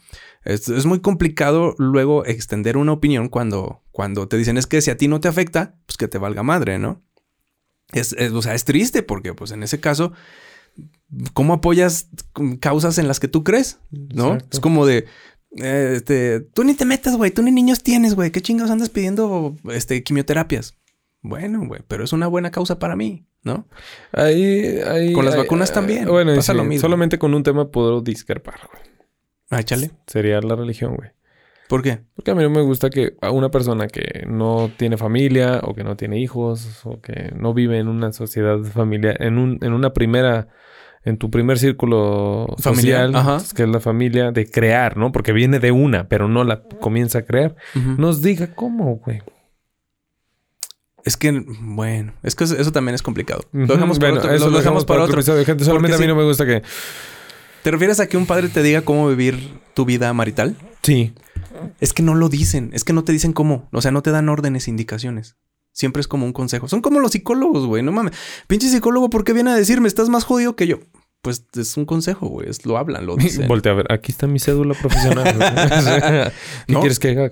Es, es muy complicado luego extender una opinión cuando, cuando te dicen, es que si a ti no te afecta, pues que te valga madre, ¿no? Es, es- o sea, es triste porque, pues en ese caso, ¿cómo apoyas causas en las que tú crees? ¿No? Exacto. Es como de, eh, este, tú ni te metas, güey, tú ni niños tienes, güey, ¿qué chingados andas pidiendo, este, quimioterapias? Bueno, güey, pero es una buena causa para mí, ¿no? Ahí, ahí, Con las ahí- vacunas también, Bueno, pasa sí, lo mismo. solamente con un tema puedo discrepar, güey. Ah, échale. Sería la religión, güey. ¿Por qué? Porque a mí no me gusta que a una persona que no tiene familia o que no tiene hijos o que no vive en una sociedad familiar, en, un, en una primera, en tu primer círculo Familiar, social, ajá. que es la familia, de crear, ¿no? Porque viene de una, pero no la comienza a crear. Nos diga cómo, güey. Es que, bueno, es que eso, también es complicado. Lo dejamos para Bueno, otro. eso lo dejamos para otro. episodio. Gente, solamente Porque a mí sí. no me gusta que... ¿Te refieres a que un padre te diga cómo vivir tu vida marital? Sí. Es que no lo dicen, es que no te dicen cómo, o sea, no te dan órdenes, indicaciones. Siempre es como un consejo. Son como los psicólogos, güey. No mames. Pinche psicólogo, ¿por qué viene a decirme estás más jodido que yo? Pues es un consejo, güey. Es- Lo hablan, lo dicen. Voltea a ver, aquí está mi cédula profesional. ¿Qué No. quieres que haga?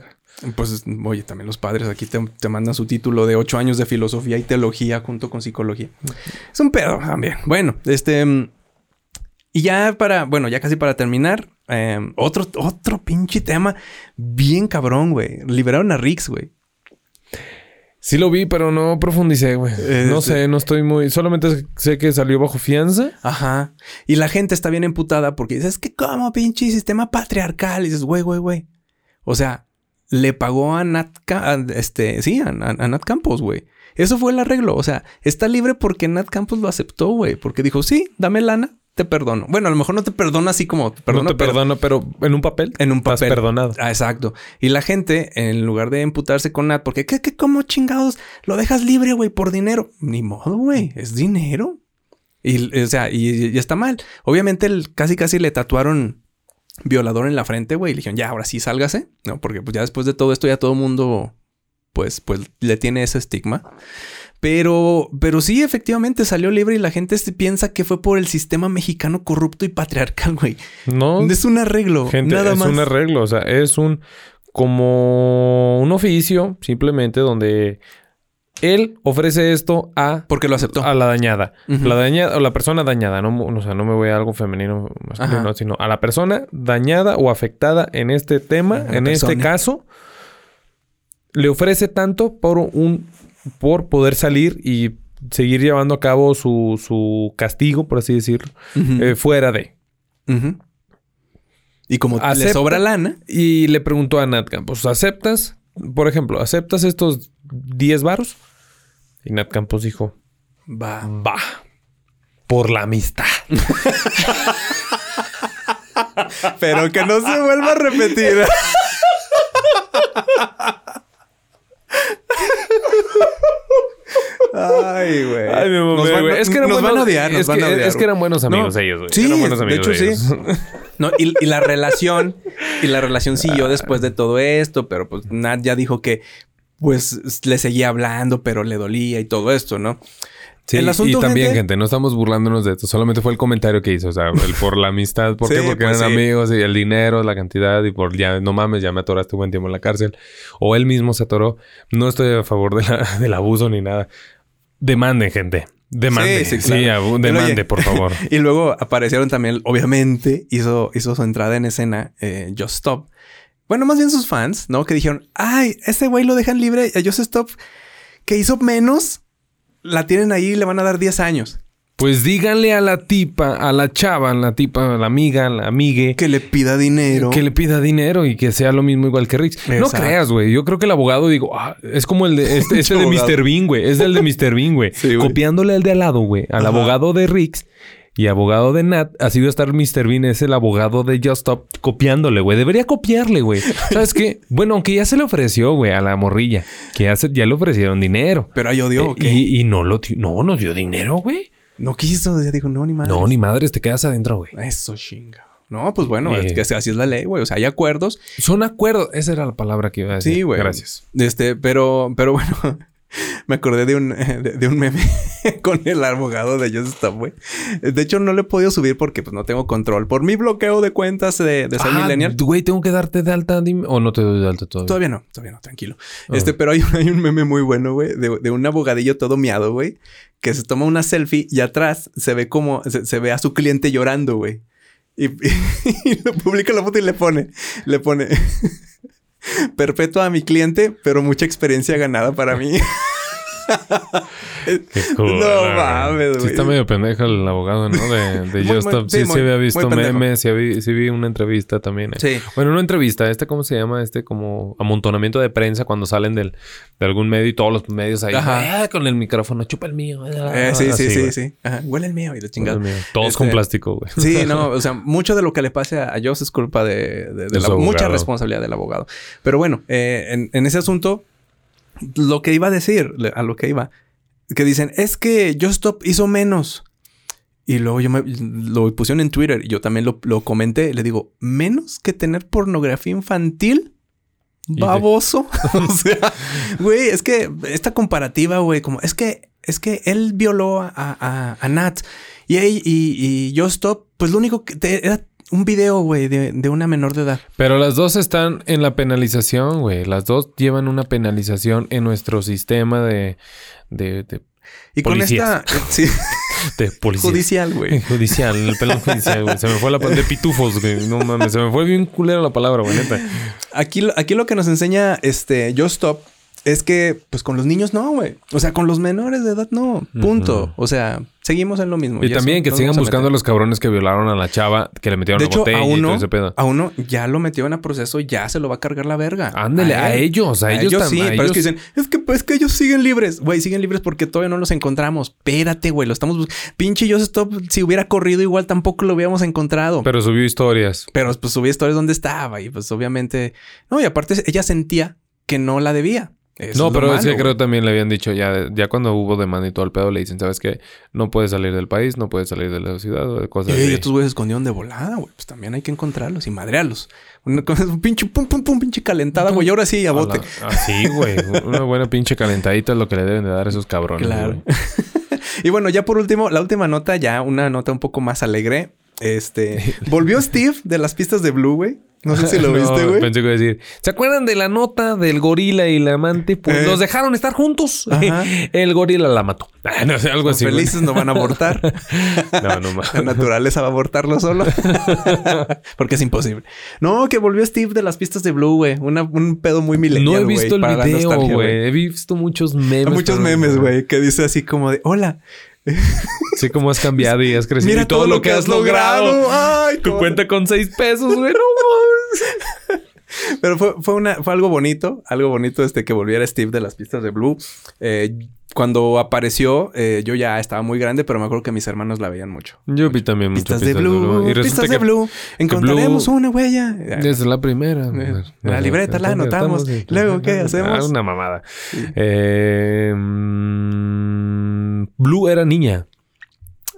Pues, oye, también los padres aquí te, te mandan su título de ocho años de filosofía y teología junto con psicología. Es un pedo también. Bueno, este. mm, Y ya para, bueno, ya casi para terminar, eh, otro, otro pinche tema bien cabrón, güey. Liberaron a Rix, güey. Sí lo vi, pero no profundicé, güey. Eh, no sí. sé, no estoy muy... Solamente sé que salió bajo fianza. Ajá. Y la gente está bien emputada porque dices, que como pinche sistema patriarcal? Y dices, güey, güey, güey. O sea, le pagó a Nat, este, sí, a, Nat Campos, güey. Eso fue el arreglo. O sea, está libre porque Nat Campos lo aceptó, güey. Porque dijo, sí, dame lana, te perdono. Bueno, a lo mejor no te perdono así como te perdono, no te pero- perdono, pero en un papel. En un estás papel. perdonado. Ah, exacto. Y la gente, en lugar de emputarse con Nat, porque ¿qué, qué, cómo chingados lo dejas libre, güey, por dinero? Ni modo, güey, es dinero. Y, o sea, y, y está mal. Obviamente, el, casi casi le tatuaron violador en la frente, güey. Y le dijeron, ya, ahora sí, sálgase. No, porque pues ya después de todo esto, ya todo el mundo, pues, pues, le tiene ese estigma. Pero, pero sí, efectivamente salió libre y la gente se piensa que fue por el sistema mexicano corrupto y patriarcal, güey. No, Es un arreglo. gente, nada es más. un arreglo. O sea, es un... Como un oficio, simplemente, donde él ofrece esto a... Porque lo aceptó. A la dañada. La dañada o la persona dañada. No, o sea, no me voy a algo femenino masculino, sino a la persona dañada o afectada en este tema, en este caso, le ofrece tanto por un por poder salir y seguir llevando a cabo su, su castigo, por así decirlo, eh, fuera de. Y como le Acepta- sobra lana, Y le preguntó a Nat Campos, ¿aceptas? Por ejemplo, ¿aceptas estos 10 varos? Y Nat Campos dijo, va. va, por la amistad. Pero que no se vuelva a repetir. Ay, güey. Ay, van- güey. Es que eran nos buenos, van a odiar, nos es van que, a odiar. es que eran buenos amigos No. ellos, güey. Sí, Eran buenos de amigos hecho, ellos. sí. No, y, y la relación, y la relación siguió después de todo esto, pero pues Nat ya dijo que pues le seguía hablando, pero le dolía y todo esto, ¿no? Sí, El asunto, y también, gente- gente, no estamos burlándonos de esto. Solamente fue el comentario que hizo. O sea, el por la amistad. ¿Por qué? Sí, Porque pues eran sí. amigos y el dinero, la cantidad. Y por ya, no mames, ya me atoraste buen tiempo en la cárcel. O él mismo se atoró. No estoy a favor de la- del abuso ni nada. Demanden, gente. Demande. Sí, Sí, claro. demande, oye, por favor. Y luego aparecieron también, obviamente, hizo, hizo su entrada en escena eh, Just Stop. Bueno, más bien sus fans, ¿no? Que dijeron, ay, ese güey lo dejan libre a Just Stop, que hizo menos, la tienen ahí y le van a dar 10 años. Pues díganle a la tipa, a la chava, a la tipa, a la amiga, a la amigue. Que le pida dinero. Que le pida dinero y que sea lo mismo igual que Rix. No creas, güey. Yo creo que el abogado, digo, ah, es como el de este, este de. Mr. Bean, güey. Es del de Mr. Bean, güey. Sí. Copiándole al de al lado, güey. Al Ajá. abogado de Rix y abogado de Nat. Así va a estar Mr. Bean, es el abogado de Just Stop, copiándole, güey. Debería copiarle, güey. ¿Sabes qué? Bueno, aunque ya se le ofreció, güey, a la morrilla. Que ya, se- ya le ofrecieron dinero. Pero hay odio, ¿o Eh, qué? y, y no lo... No, nos dio dinero, güey. No quiso, ya dijo, no, ni más. No, ni madres, te quedas adentro, güey. Eso chinga. No, pues bueno, Eh. es que así es la ley, güey. O sea, hay acuerdos. Son acuerdos. Esa era la palabra que iba a decir. Sí, güey. Gracias. Este, pero, pero bueno, me acordé de un, de, de un meme con el abogado de Just Stop, güey. De hecho, no lo he podido subir porque pues no tengo control. Por mi bloqueo de cuentas de, de ser Ah, millennial. Güey, tengo que darte de alta. O no te doy de alta todavía. Todavía no, todavía no, tranquilo. Ah. Este, pero hay, hay un meme muy bueno, güey, de, de un abogadillo todo miado, güey, que se toma una selfie y atrás se ve como, se, se ve a su cliente llorando, güey. Y, y lo publica la foto y le pone, le pone, perpetua a mi cliente, pero mucha experiencia ganada para mí. Cool, No güey. mames, Sí güey. está medio pendejo el abogado, ¿no? De, de Muy, Just muy- Stop. sí, Sí, muy- sí había visto memes. Sí, vi, sí vi una entrevista también. eh. Sí. Bueno, no entrevista. Este, ¿cómo se llama? Este como amontonamiento de prensa cuando salen del, de algún medio y todos los medios ahí. Ajá. "Ah, con el micrófono. Chupa el mío. Eh, sí, sí, Así, sí, sí. Ajá, Huele el mío y. Dios mío. Todos Este, con plástico, güey. Sí, no, o sea, mucho de lo que le pase a, a Joss es culpa de, de- de la- mucha responsabilidad del abogado. Pero bueno, eh, en, en ese asunto, lo que iba a decir, a lo que iba, que dicen, es que Just Stop hizo menos. Y luego yo me lo pusieron en Twitter y yo también lo, lo comenté. Le digo, ¿menos que tener pornografía infantil? baboso. o sea, güey, es que esta comparativa, güey, como es que es que él violó a, a, a Nat y, y, y yo stop, pues lo único que te, era un video, güey, de, de, una menor de edad. Pero las dos están en la penalización, güey. Las dos llevan una penalización en nuestro sistema de, de, de y policías. con esta. Sí. De policía. Judicial, güey. Judicial, el pelón judicial, güey. Se me fue la de pitufos, güey. No mames, se me fue bien culera la palabra, güey, neta. Aquí, aquí lo que nos enseña este Yo Stop es que, pues con los niños no, güey. O sea, con los menores de edad no. Punto. Uh -huh. O sea, seguimos en lo mismo. Y, y también que sigan buscando a, los cabrones que violaron a la chava, que le metieron de la hecho, botella a uno, y todo ese pedo. A uno ya lo metieron a proceso, ya se lo va a cargar la verga. Ándele, a, a, ellos, a, a ellos, ellos sí. a pero ellos... es que dicen, es que, es que ellos siguen libres. Güey, siguen libres porque todavía no los encontramos. Espérate, güey, lo estamos buscando. Pinche Stop, si hubiera corrido igual tampoco lo hubiéramos encontrado. Pero subió historias. Pero pues subió historias donde estaba y pues obviamente... No, y aparte ella sentía que no la debía. Eso no, pero es que creo también le habían dicho ya, ya cuando hubo demanda y todo el pedo, le dicen, ¿sabes qué? No puedes salir del país, no puedes salir de la ciudad o de cosas y así. estos güeyes escondieron de volada, güey. Pues también hay que encontrarlos y madrearlos. Una un pinche pum, pum, pum, pinche calentada, güey. Ahora sí, a bote. Así, ah, güey. Una buena pinche calentadita es lo que le deben de dar a esos cabrones. Claro. y bueno, ya por último, la última nota, ya una nota un poco más alegre. Este, volvió Steve de las pistas de Blue, güey. No sé si lo no, viste, güey. Pensé que iba a decir. ¿Se acuerdan de la nota del gorila y la amante? Pues eh. los dejaron estar juntos. Ajá. El gorila la mató. No sé, algo así. Felices güey. no van a abortar. no, no más. La naturaleza va a abortarlo solo. Porque es imposible. No, que volvió Steve de las pistas de Blue, güey. Un pedo muy milenial, No he visto el video, güey. He visto muchos memes. Muchos memes, güey. Que dice así como de, hola. Sí, cómo has cambiado y has crecido. Mira y todo, todo lo que has logrado. logrado. Ay, tu cuenta con seis pesos, güey. No. Pero fue, fue, una, fue algo bonito, algo bonito este que volviera Steve de las pistas de Blue. Eh, cuando apareció, eh, yo ya estaba muy grande, pero me acuerdo que mis hermanos la veían mucho. Yo vi también mucho pistas, pistas de Blue. Y pistas de Blue. Encontraremos Blue, una huella. Desde la primera. Eh, la libreta la anotamos. Y luego, ¿qué hacemos? Ah, una mamada. Sí. Eh, mmm, Blue era niña.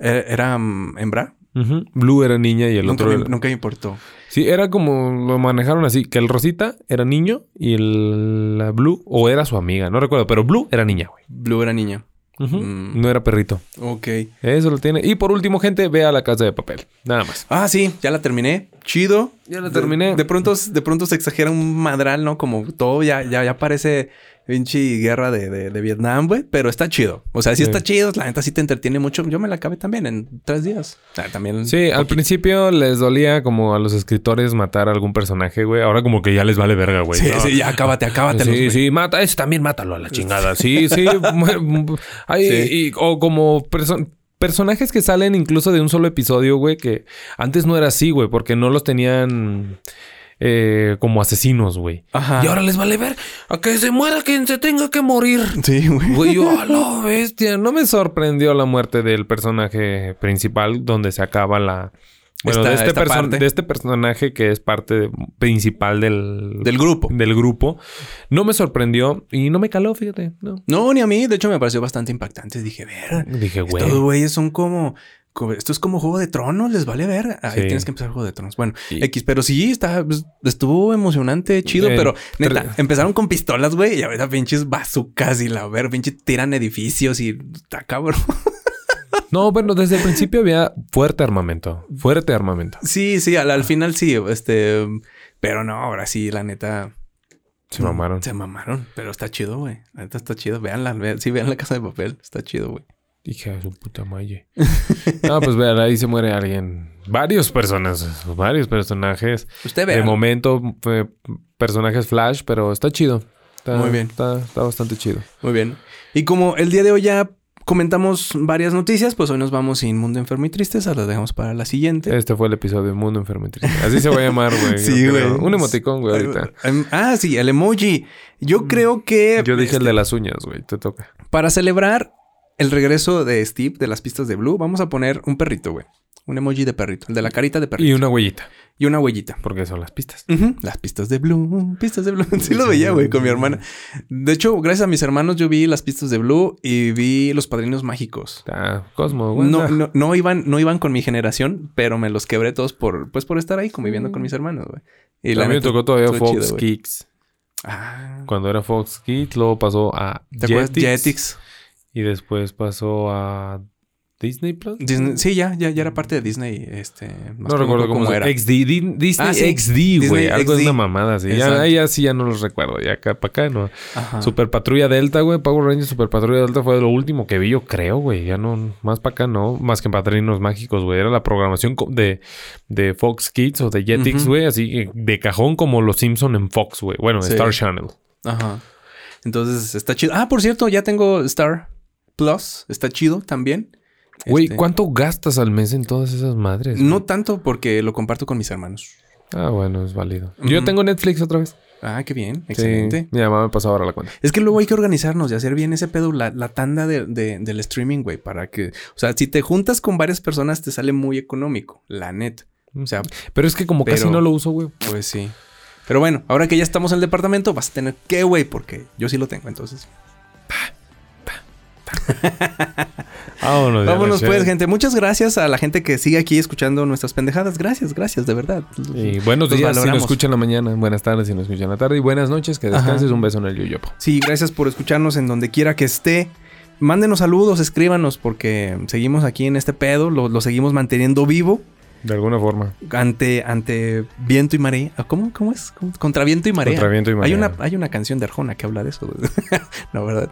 ¿Era, era um, hembra? Uh -huh. Blue era niña y el nunca otro... Me, era... Nunca me importó. Sí, era como lo manejaron así, que el Rosita era niño y el la Blue, o era su amiga, no recuerdo, pero Blue era niña, güey. Blue era niña. Uh -huh. mm. No era perrito. Ok. Eso lo tiene. Y por último, gente, vea la casa de papel. Nada más. Ah, sí, ya la terminé. Chido. Ya la terminé. De, de pronto, de pronto se exagera un madral, ¿no? Como todo ya, ya, ya parece pinche guerra de, de, de Vietnam, güey. Pero está chido. O sea, sí, sí, está chido. La neta sí te entretiene mucho. Yo me la acabé también en tres días. Ah, también. Sí, poquito. al principio les dolía como a los escritores matar a algún personaje, güey. Ahora como que ya les vale verga, güey. Sí, ¿no? sí, ya acábate, acábate. Sí, wey. sí, mata. Ese también mátalo a la chingada. Sí, sí. Hay, sí. Y, o como personajes que salen incluso de un solo episodio, güey, que antes no era así, güey, porque no los tenían eh, como asesinos, güey. Ajá. Y ahora les vale ver a que se muera quien se tenga que morir. Sí, güey. Güey, yo, a la bestia. No me sorprendió la muerte del personaje principal donde se acaba la... Bueno, esta, de, este de, este personaje que es parte de, principal del... Del grupo. Del grupo. No me sorprendió y no me caló, fíjate. No, no ni a mí. De hecho, me pareció bastante impactante. Dije, ver... Dije, güey. Estos güeyes son como... Esto es como Juego de Tronos, les vale ver. Ahí sí. tienes que empezar Juego de Tronos. Bueno, sí. X, pero sí, está, pues, estuvo emocionante, chido, pero neta, empezaron con pistolas, güey, y ahorita pinches bazucas y la ver, pinche tiran edificios y está cabrón. No, bueno, desde el principio había fuerte armamento. Fuerte armamento. Sí, sí, al, al final sí. Este. Pero no, ahora sí, la neta. Se mamaron. Se mamaron. Pero está chido, güey. La neta está chido. Veanla, vean, sí, vean la casa de papel. Está chido, güey. Hija de su puta madre. no, pues vean, ahí se muere alguien. Varios personas, varios personajes. Usted ve. De momento, eh, personajes flash, pero está chido. Está, Muy bien. Está, está bastante chido. Muy bien. Y como el día de hoy ya comentamos varias noticias, pues hoy nos vamos sin Mundo Enfermo y Tristeza, las dejamos para la siguiente. Este fue el episodio de Mundo Enfermo y Tristeza. Así se va a llamar, güey. sí, güey. Un emoticón, güey, ahorita. Ah, sí, el emoji. Yo creo que... Yo dije este, el de las uñas, güey. Te toca. Para celebrar el regreso de Steve de las pistas de Blue, vamos a poner un perrito, güey. Un emoji de perrito. El de la carita de perrito. Y una huellita. Y una huellita. Porque son las pistas. Uh -huh. Las pistas de Blue. Pistas de Blue. Sí lo veía, güey, con mi hermana. De hecho, gracias a mis hermanos, yo vi las pistas de Blue y vi los padrinos mágicos. Ah, Cosmo, güey. No, no, no, iban, no iban con mi generación, pero me los quebré todos por, pues, por estar ahí conviviendo con mis hermanos, güey. Y la me tocó todavía Fox chido, Kicks. Ah. Cuando era Fox Kids, luego pasó a ¿Te acuerdas? Jetix, Jetix. Y después pasó a Disney Plus. Disney- Sí, ya, ya, ya era parte de Disney. Este, más No recuerdo cómo, era. XD, Di- Disney Ah, sí. XD, güey. Algo de una mamada así. Ya, ya sí ya no los recuerdo. Ya acá para acá no. Ajá. Super Patrulla Delta, güey. Power Rangers Super Patrulla Delta fue lo último que vi, yo creo, güey. Ya no, más para acá no. Más que en Padrinos Mágicos, güey. Era la programación de, de Fox Kids o de Jetix, güey. Así que de cajón como los Simpson en Fox, güey. Bueno, en Sí. Star Channel. Ajá. Entonces está chido. Ah, por cierto, ya tengo Star Plus. Está chido también. Güey, Este, ¿cuánto gastas al mes en todas esas madres? No tanto porque lo comparto con mis hermanos. Ah, bueno, es válido. Yo tengo Netflix otra vez. Ah, qué bien. Sí. Excelente. Mi mamá me pasó ahora la cuenta. Es que luego hay que organizarnos y hacer bien ese pedo, la, la tanda de- de- del streaming, güey, para que... O sea, si te juntas con varias personas te sale muy económico, la net. O sea, Pero es que como casi no lo uso, güey. pues sí. Pero bueno, ahora que ya estamos en el departamento, vas a tener que, güey, porque yo sí lo tengo, entonces. Vámonos. Vámonos pues, gente. Muchas gracias a la gente que sigue aquí escuchando nuestras pendejadas. Gracias, gracias, de verdad. Y buenos días si nos escuchan la mañana, buenas tardes si nos escuchan la tarde y buenas noches, que descanses, Ajá. un beso en el yoyopo. Sí, gracias por escucharnos en donde quiera que esté. Mándenos saludos, escríbanos, porque seguimos aquí en este pedo, lo, lo seguimos manteniendo vivo De alguna forma. ante, ante viento y marea. Ah, ¿Cómo, cómo es? Contra viento y marea. Contra viento y Hay una, hay una canción de Arjona que habla de eso. no, ¿verdad?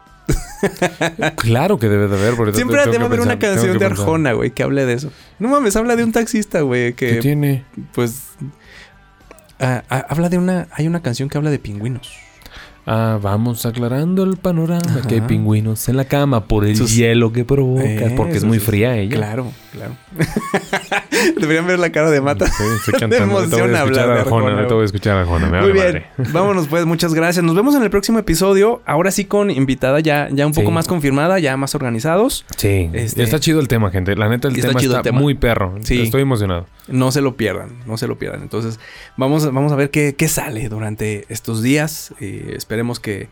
Claro que debe de haber. porque Siempre debe haber una canción de. Arjona, güey, que hable de eso. No mames, habla de un taxista, güey, ¿Qué que tiene? pues... ah, ah, habla de una... Hay una canción que habla de pingüinos. Ah, vamos aclarando el panorama. Que hay Ajá. pingüinos en la cama por el Sus- hielo que provoca. Eh, porque es muy fría ella. Claro, claro. Deberían ver la cara de Mata. Sí, estoy cantando. Voy a escuchar hablar de Arjona. Voy a escuchar a Arjona. Me Muy bien. madre. Vámonos pues, muchas gracias. Nos vemos en el próximo episodio. Ahora sí con invitada ya, ya un poco Sí. más confirmada, ya más organizados. Sí. Este- Está chido el tema, gente. La neta, el Está tema el está tema. muy perro. Sí. Estoy emocionado. No se lo pierdan, no se lo pierdan. Entonces, vamos, a- vamos a ver qué, qué sale durante estos días. Eh, esperemos que,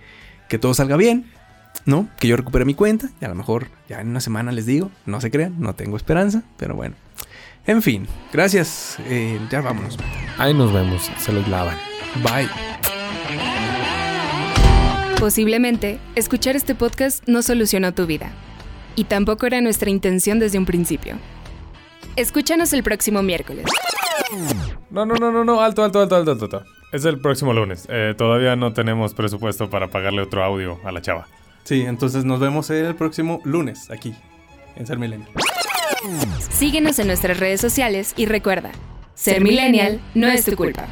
que todo salga bien, ¿no? Que yo recupere mi cuenta. Y a lo mejor ya en una semana les digo. No se crean, no tengo esperanza, pero bueno. En fin, gracias. Eh, ya vámonos. Ahí nos vemos. Se los lavan. Bye. Posiblemente, escuchar este podcast no solucionó tu vida. Y tampoco era nuestra intención desde un principio. Escúchanos el próximo miércoles. No, no, no, no, no, alto, alto, alto, alto, alto. alto. Es el próximo lunes. Eh, todavía no tenemos presupuesto para pagarle otro audio a la chava. Sí, entonces nos vemos el próximo lunes aquí, en Ser Milenio. Síguenos en nuestras redes sociales y recuerda, ser millennial no es tu culpa.